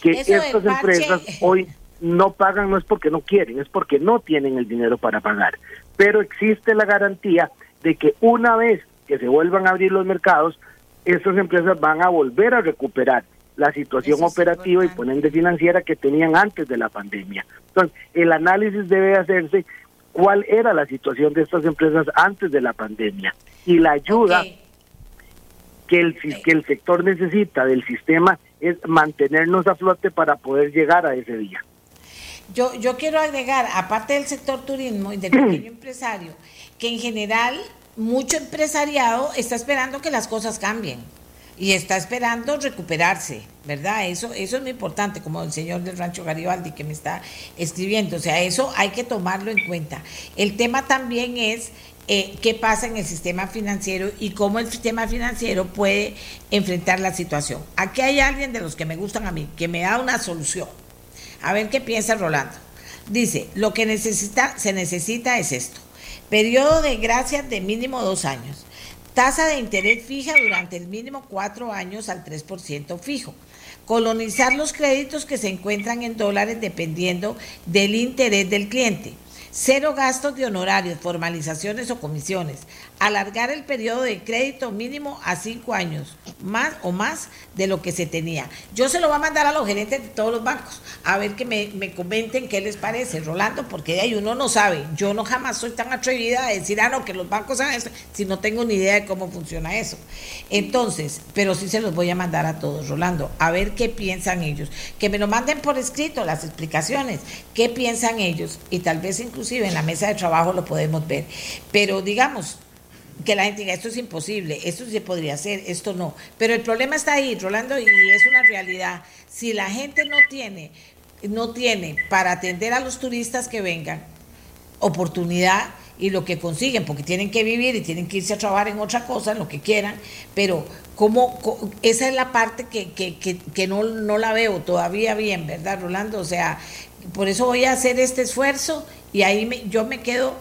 Que estas empresas hoy no pagan no es porque no quieren, es porque no tienen el dinero para pagar. Pero existe la garantía de que una vez que se vuelvan a abrir los mercados, estas empresas van a volver a recuperar la situación operativa y ponen de financiera que tenían antes de la pandemia. Entonces, el análisis debe hacerse cuál era la situación de estas empresas antes de la pandemia y la ayuda que el, que el sector necesita del sistema es mantenernos a flote para poder llegar a ese día. Yo, yo quiero agregar, aparte del sector turismo y del pequeño empresario, que en general mucho empresariado está esperando que las cosas cambien y está esperando recuperarse, ¿verdad? Eso, eso es muy importante, como el señor del Rancho Garibaldi que me está escribiendo. O sea, eso hay que tomarlo en cuenta. El tema también es eh, qué pasa en el sistema financiero y cómo el sistema financiero puede enfrentar la situación. Aquí hay alguien de los que me gustan a mí, que me da una solución. A ver qué piensa Rolando. Dice, lo que necesita, se necesita es esto. Periodo de gracia de mínimo dos años Tasa de interés fija durante el mínimo cuatro años al 3% fijo. Colonizar los créditos que se encuentran en dólares dependiendo del interés del cliente. Cero gastos de honorarios, formalizaciones o comisiones alargar el periodo de crédito mínimo a cinco años, más o más de lo que se tenía. Yo se lo voy a mandar a los gerentes de todos los bancos, a ver que me, comenten qué les parece, Rolando, porque de ahí uno no sabe. Yo no jamás soy tan atrevida a decir, ah, no, que los bancos hagan eso, si no tengo ni idea de cómo funciona eso. Entonces, pero sí se los voy a mandar a todos, Rolando, a ver qué piensan ellos. Que me lo manden por escrito, las explicaciones, qué piensan ellos, y tal vez inclusive en la mesa de trabajo lo podemos ver. Pero digamos, que la gente diga, esto es imposible, esto se podría hacer, esto no. Pero el problema está ahí, Rolando, y es una realidad. Si la gente no tiene, no tiene para atender a los turistas que vengan oportunidad y lo que consiguen, porque tienen que vivir y tienen que irse a trabajar en otra cosa, en lo que quieran, pero como esa es la parte que, que, que, que no, no la veo todavía bien, ¿verdad, Rolando? O sea, por eso voy a hacer este esfuerzo y ahí me, yo me quedo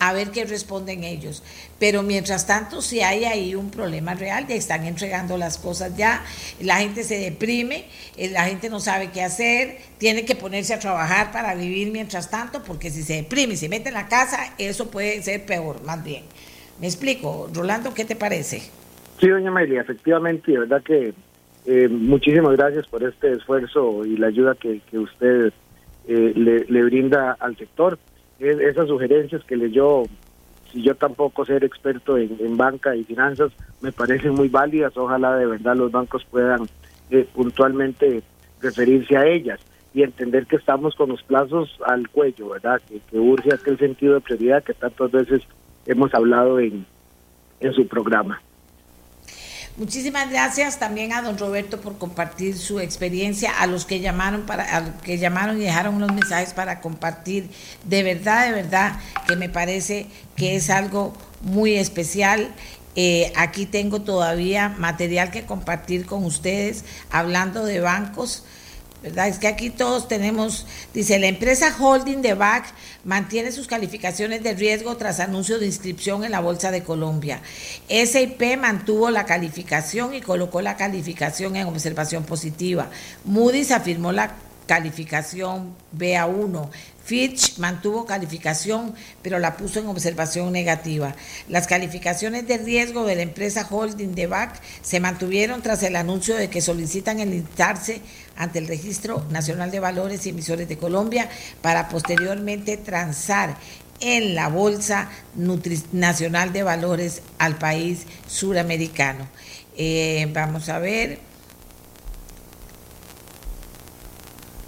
a ver qué responden ellos. Pero mientras tanto, si hay ahí un problema real, ya están entregando las cosas ya, la gente se deprime, eh, la gente no sabe qué hacer, tiene que ponerse a trabajar para vivir mientras tanto, porque si se deprime y se mete en la casa, eso puede ser peor, más bien. ¿Me explico? Rolando, ¿qué te parece? Sí, doña Amelia, efectivamente, de verdad que eh, muchísimas gracias por este esfuerzo y la ayuda que, usted eh, le brinda al sector esas sugerencias que leyó, si yo tampoco ser experto en, banca y finanzas, me parecen muy válidas. Ojalá de verdad los bancos puedan eh, puntualmente referirse a ellas y entender que estamos con los plazos al cuello, ¿verdad? Que, que urge aquel sentido de prioridad que tantas veces hemos hablado en, en su programa. Muchísimas gracias también a don Roberto por compartir su experiencia, a los que llamaron para, a que llamaron y dejaron unos mensajes para compartir. De verdad, de verdad, que me parece que es algo muy especial. Eh, aquí tengo todavía material que compartir con ustedes hablando de bancos. ¿Verdad? Es que aquí todos tenemos, dice, la empresa holding de BAC mantiene sus calificaciones de riesgo tras anuncio de inscripción en la Bolsa de Colombia. SIP mantuvo la calificación y colocó la calificación en observación positiva. Moody's afirmó la calificación BA1. Fitch mantuvo calificación, pero la puso en observación negativa. Las calificaciones de riesgo de la empresa holding de BAC se mantuvieron tras el anuncio de que solicitan enlistarse ante el Registro Nacional de Valores y Emisores de Colombia para posteriormente transar en la Bolsa Nacional de Valores al país suramericano. Eh, vamos a ver.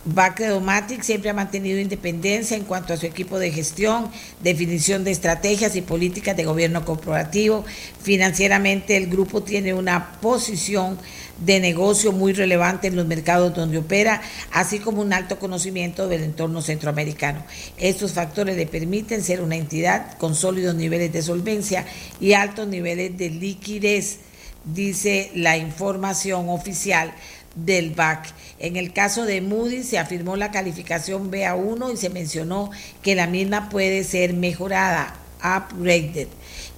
Bacredomatic siempre ha mantenido independencia en cuanto a su equipo de gestión, definición de estrategias y políticas de gobierno corporativo. Financieramente el grupo tiene una posición de negocio muy relevante en los mercados donde opera, así como un alto conocimiento del entorno centroamericano. Estos factores le permiten ser una entidad con sólidos niveles de solvencia y altos niveles de liquidez, dice la información oficial del BAC. En el caso de Moody's se afirmó la calificación BA1 y se mencionó que la misma puede ser mejorada, upgraded,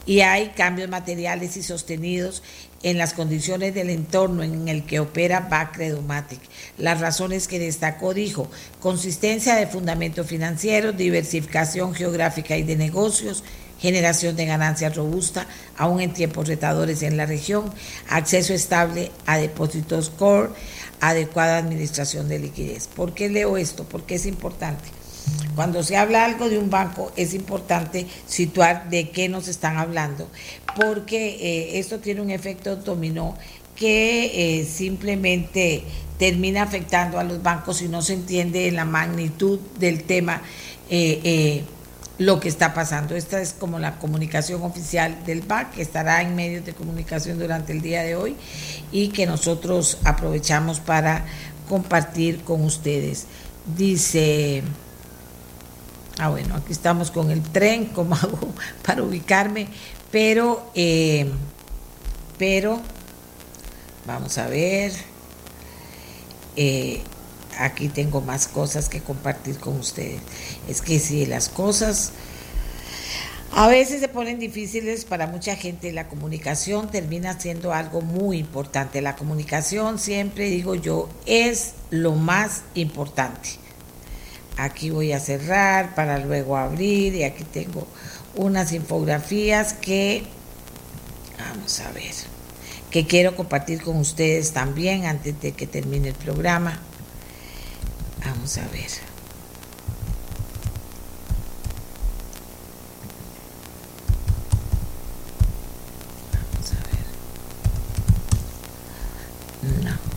y hay cambios materiales y sostenidos en las condiciones del entorno en el que opera Bacredomatic. Las razones que destacó dijo, consistencia de fundamento financiero, diversificación geográfica y de negocios, generación de ganancias robusta, aún en tiempos retadores en la región, acceso estable a depósitos core, adecuada administración de liquidez. ¿Por qué leo esto? Porque es importante. Cuando se habla algo de un banco es importante situar de qué nos están hablando, porque eh, esto tiene un efecto dominó que eh, simplemente termina afectando a los bancos si no se entiende la magnitud del tema eh, lo que está pasando. Esta es como la comunicación oficial del BAC, que estará en medios de comunicación durante el día de hoy y que nosotros aprovechamos para compartir con ustedes. Dice, ah bueno, aquí estamos con el tren, como hago para ubicarme, pero, eh, pero, vamos a ver, eh, aquí tengo más cosas que compartir con ustedes. Es que si las cosas a veces se ponen difíciles para mucha gente, la comunicación termina siendo algo muy importante. La comunicación, siempre digo yo, es lo más importante. Aquí voy a cerrar para luego abrir y aquí tengo unas infografías que, vamos a ver, que quiero compartir con ustedes también antes de que termine el programa. Vamos a ver. Vamos a ver. No.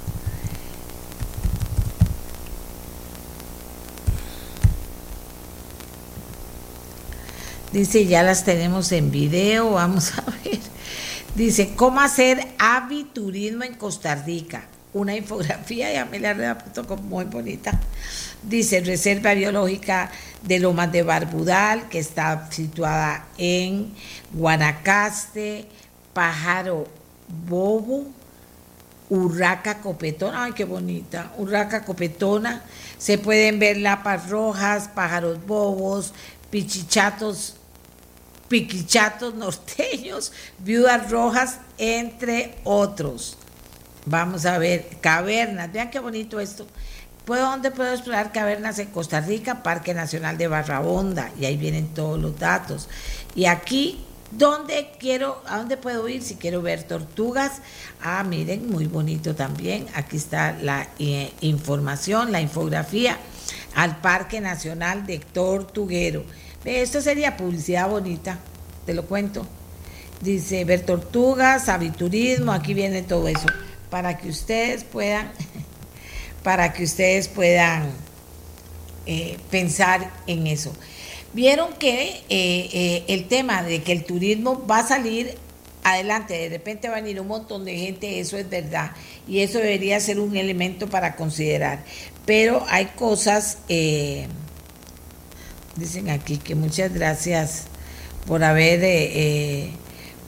Dice, ya las tenemos en video, vamos a ver. Dice, ¿cómo hacer aviturismo en Costa Rica? una infografía, ya me la puesto muy bonita. Dice Reserva Biológica de Lomas de Barbudal, que está situada en Guanacaste, Pájaro Bobo, Urraca Copetona, ay qué bonita, Urraca Copetona, se pueden ver lapas rojas, pájaros bobos, pichichatos, piquichatos norteños, viudas rojas, entre otros. Vamos a ver, cavernas, vean qué bonito esto. ¿Puedo, ¿Dónde puedo explorar cavernas en Costa Rica? Parque Nacional de Barra Honda, y ahí vienen todos los datos. Y aquí, ¿dónde quiero, a dónde puedo ir si quiero ver tortugas? Ah, miren, muy bonito también. Aquí está la eh, información, la infografía al Parque Nacional de Tortuguero. Esto sería publicidad bonita, te lo cuento. Dice ver tortugas, aviturismo, aquí viene todo eso para que ustedes puedan, para que ustedes puedan eh, pensar en eso. Vieron que eh, eh, el tema de que el turismo va a salir adelante, de repente va a venir un montón de gente, eso es verdad, y eso debería ser un elemento para considerar. Pero hay cosas, dicen aquí que muchas gracias por haber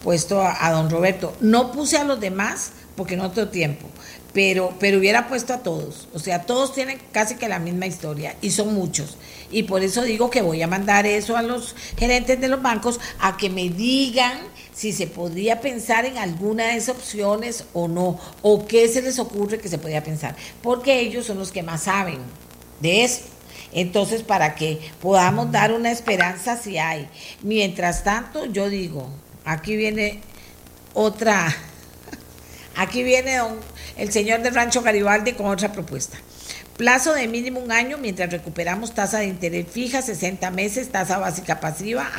puesto a, don Roberto. No puse a los demás porque no tengo tiempo, pero, pero hubiera puesto a todos, o sea, todos tienen casi que la misma historia y son muchos. Y por eso digo que voy a mandar eso a los gerentes de los bancos a que me digan si se podría pensar en alguna de esas opciones o no, o qué se les ocurre que se podría pensar, porque ellos son los que más saben de eso. Entonces, para que podamos dar una esperanza si hay. Mientras tanto, yo digo, aquí viene otra Aquí viene el señor del Rancho Garibaldi con otra propuesta. Plazo de mínimo un año mientras recuperamos tasa de interés fija, 60 meses, tasa básica pasiva,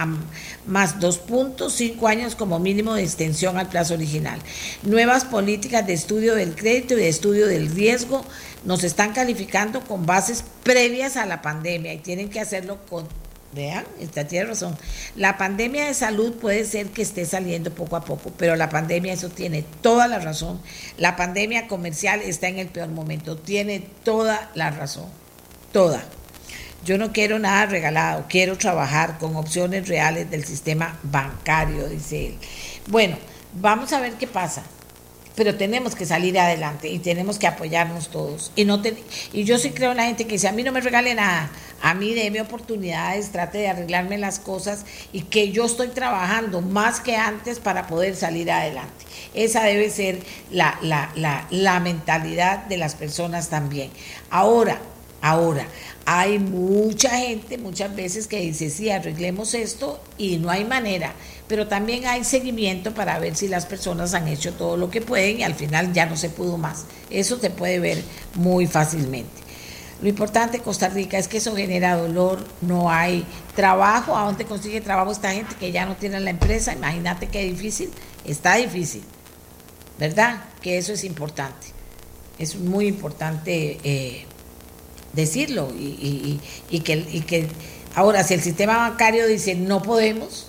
más dos puntos, cinco años como mínimo de extensión al plazo original. Nuevas políticas de estudio del crédito y de estudio del riesgo nos están calificando con bases previas a la pandemia y tienen que hacerlo con Vean, esta tiene razón. La pandemia de salud puede ser que esté saliendo poco a poco, pero la pandemia, eso tiene toda la razón. La pandemia comercial está en el peor momento, tiene toda la razón, toda. Yo no quiero nada regalado, quiero trabajar con opciones reales del sistema bancario, dice él. Bueno, vamos a ver qué pasa pero tenemos que salir adelante y tenemos que apoyarnos todos. Y, no y yo sí creo en la gente que dice, a mí no me regale nada, a mí déme oportunidades, trate de arreglarme las cosas y que yo estoy trabajando más que antes para poder salir adelante. Esa debe ser la, la, la, la mentalidad de las personas también. Ahora, ahora, hay mucha gente muchas veces que dice, sí, arreglemos esto y no hay manera, pero también hay seguimiento para ver si las personas han hecho todo lo que pueden y al final ya no se pudo más. Eso se puede ver muy fácilmente. Lo importante Costa Rica es que eso genera dolor, no hay trabajo. ¿A dónde consigue trabajo esta gente que ya no tiene la empresa? Imagínate qué difícil. Está difícil, ¿verdad? Que eso es importante. Es muy importante eh, decirlo y, que, y que ahora si el sistema bancario dice no podemos,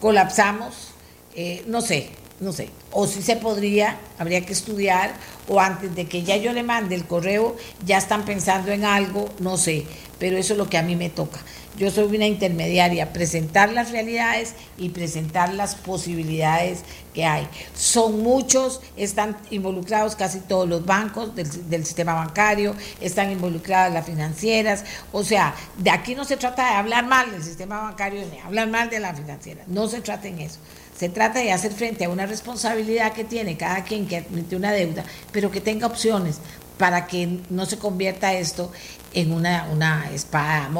colapsamos, eh, no sé, no sé, o si se podría, habría que estudiar, o antes de que ya yo le mande el correo, ya están pensando en algo, no sé, pero eso es lo que a mí me toca. Yo soy una intermediaria, presentar las realidades y presentar las posibilidades que hay. Son muchos, están involucrados casi todos los bancos del, sistema bancario, están involucradas las financieras, o sea, de aquí no se trata de hablar mal del sistema bancario ni hablar mal de la financiera, no se trata en eso. Se trata de hacer frente a una responsabilidad que tiene cada quien que admite una deuda, pero que tenga opciones para que no se convierta esto en una, una espada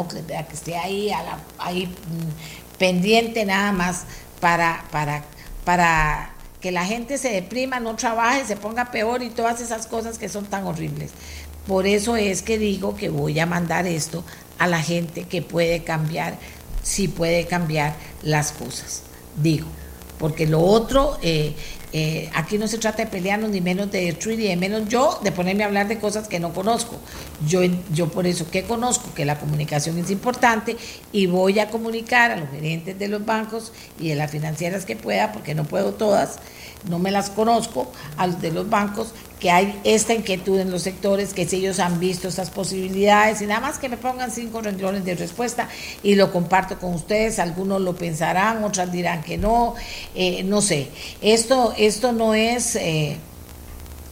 que esté ahí, ahí mm, pendiente nada más para, para, para que la gente se deprima, no trabaje, se ponga peor y todas esas cosas que son tan horribles. Por eso es que digo que voy a mandar esto a la gente que puede cambiar, si puede cambiar las cosas. Digo, porque lo otro, eh, eh, aquí no se trata de pelearnos ni menos de destruir y de menos yo de ponerme a hablar de cosas que no conozco. Yo, yo por eso que conozco que la comunicación es importante y voy a comunicar a los gerentes de los bancos y de las financieras que pueda, porque no puedo todas, no me las conozco, a los de los bancos, que hay esta inquietud en los sectores, que si ellos han visto estas posibilidades y nada más que me pongan cinco renglones de respuesta y lo comparto con ustedes, algunos lo pensarán, otras dirán que no, eh, no sé. Esto, esto no es, eh,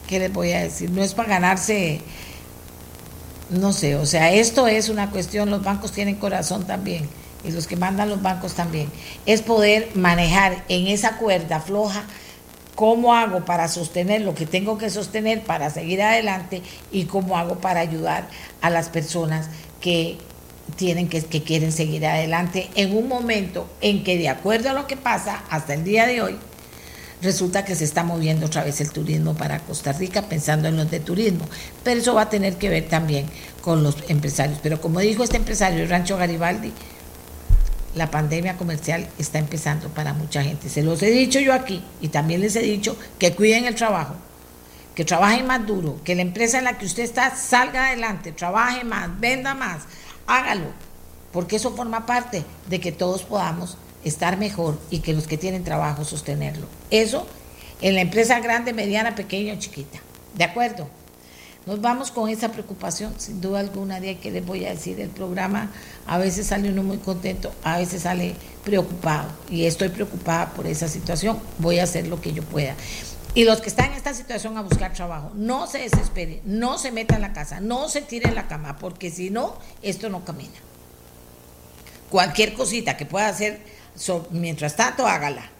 ¿qué les voy a decir? No es para ganarse, no sé, o sea, esto es una cuestión, los bancos tienen corazón también y los que mandan los bancos también, es poder manejar en esa cuerda floja cómo hago para sostener lo que tengo que sostener para seguir adelante y cómo hago para ayudar a las personas que tienen que, quieren seguir adelante en un momento en que de acuerdo a lo que pasa hasta el día de hoy, resulta que se está moviendo otra vez el turismo para Costa Rica pensando en los de turismo. Pero eso va a tener que ver también con los empresarios. Pero como dijo este empresario Rancho Garibaldi, la pandemia comercial está empezando para mucha gente. Se los he dicho yo aquí y también les he dicho que cuiden el trabajo, que trabajen más duro, que la empresa en la que usted está salga adelante, trabaje más, venda más, hágalo, porque eso forma parte de que todos podamos estar mejor y que los que tienen trabajo sostenerlo. Eso en la empresa grande, mediana, pequeña o chiquita. ¿De acuerdo? Nos vamos con esa preocupación, sin duda alguna, de que les voy a decir, el programa a veces sale uno muy contento, a veces sale preocupado, y estoy preocupada por esa situación, voy a hacer lo que yo pueda. Y los que están en esta situación a buscar trabajo, no se desesperen, no se metan en la casa, no se tiren en la cama, porque si no, esto no camina. Cualquier cosita que pueda hacer mientras tanto, hágala.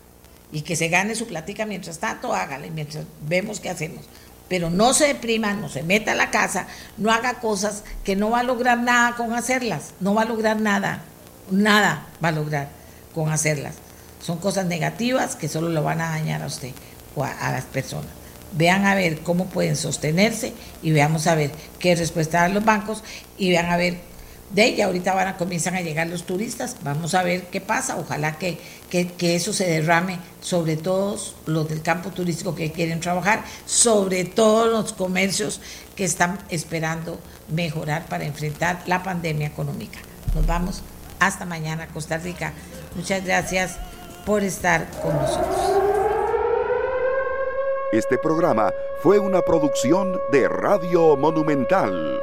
Y que se gane su platica mientras tanto, hágala. Y mientras vemos qué hacemos pero no se deprima, no se meta a la casa, no haga cosas que no va a lograr nada con hacerlas, no va a lograr nada, nada va a lograr con hacerlas. Son cosas negativas que solo lo van a dañar a usted o a, las personas. Vean a ver cómo pueden sostenerse y veamos a ver qué respuesta dan los bancos y vean a ver de ella. Ahorita van a, comienzan a llegar los turistas, vamos a ver qué pasa, ojalá que, que, eso se derrame sobre todos los del campo turístico que quieren trabajar, sobre todos los comercios que están esperando mejorar para enfrentar la pandemia económica. Nos vamos hasta mañana, Costa Rica. Muchas gracias por estar con nosotros. Este programa fue una producción de Radio Monumental.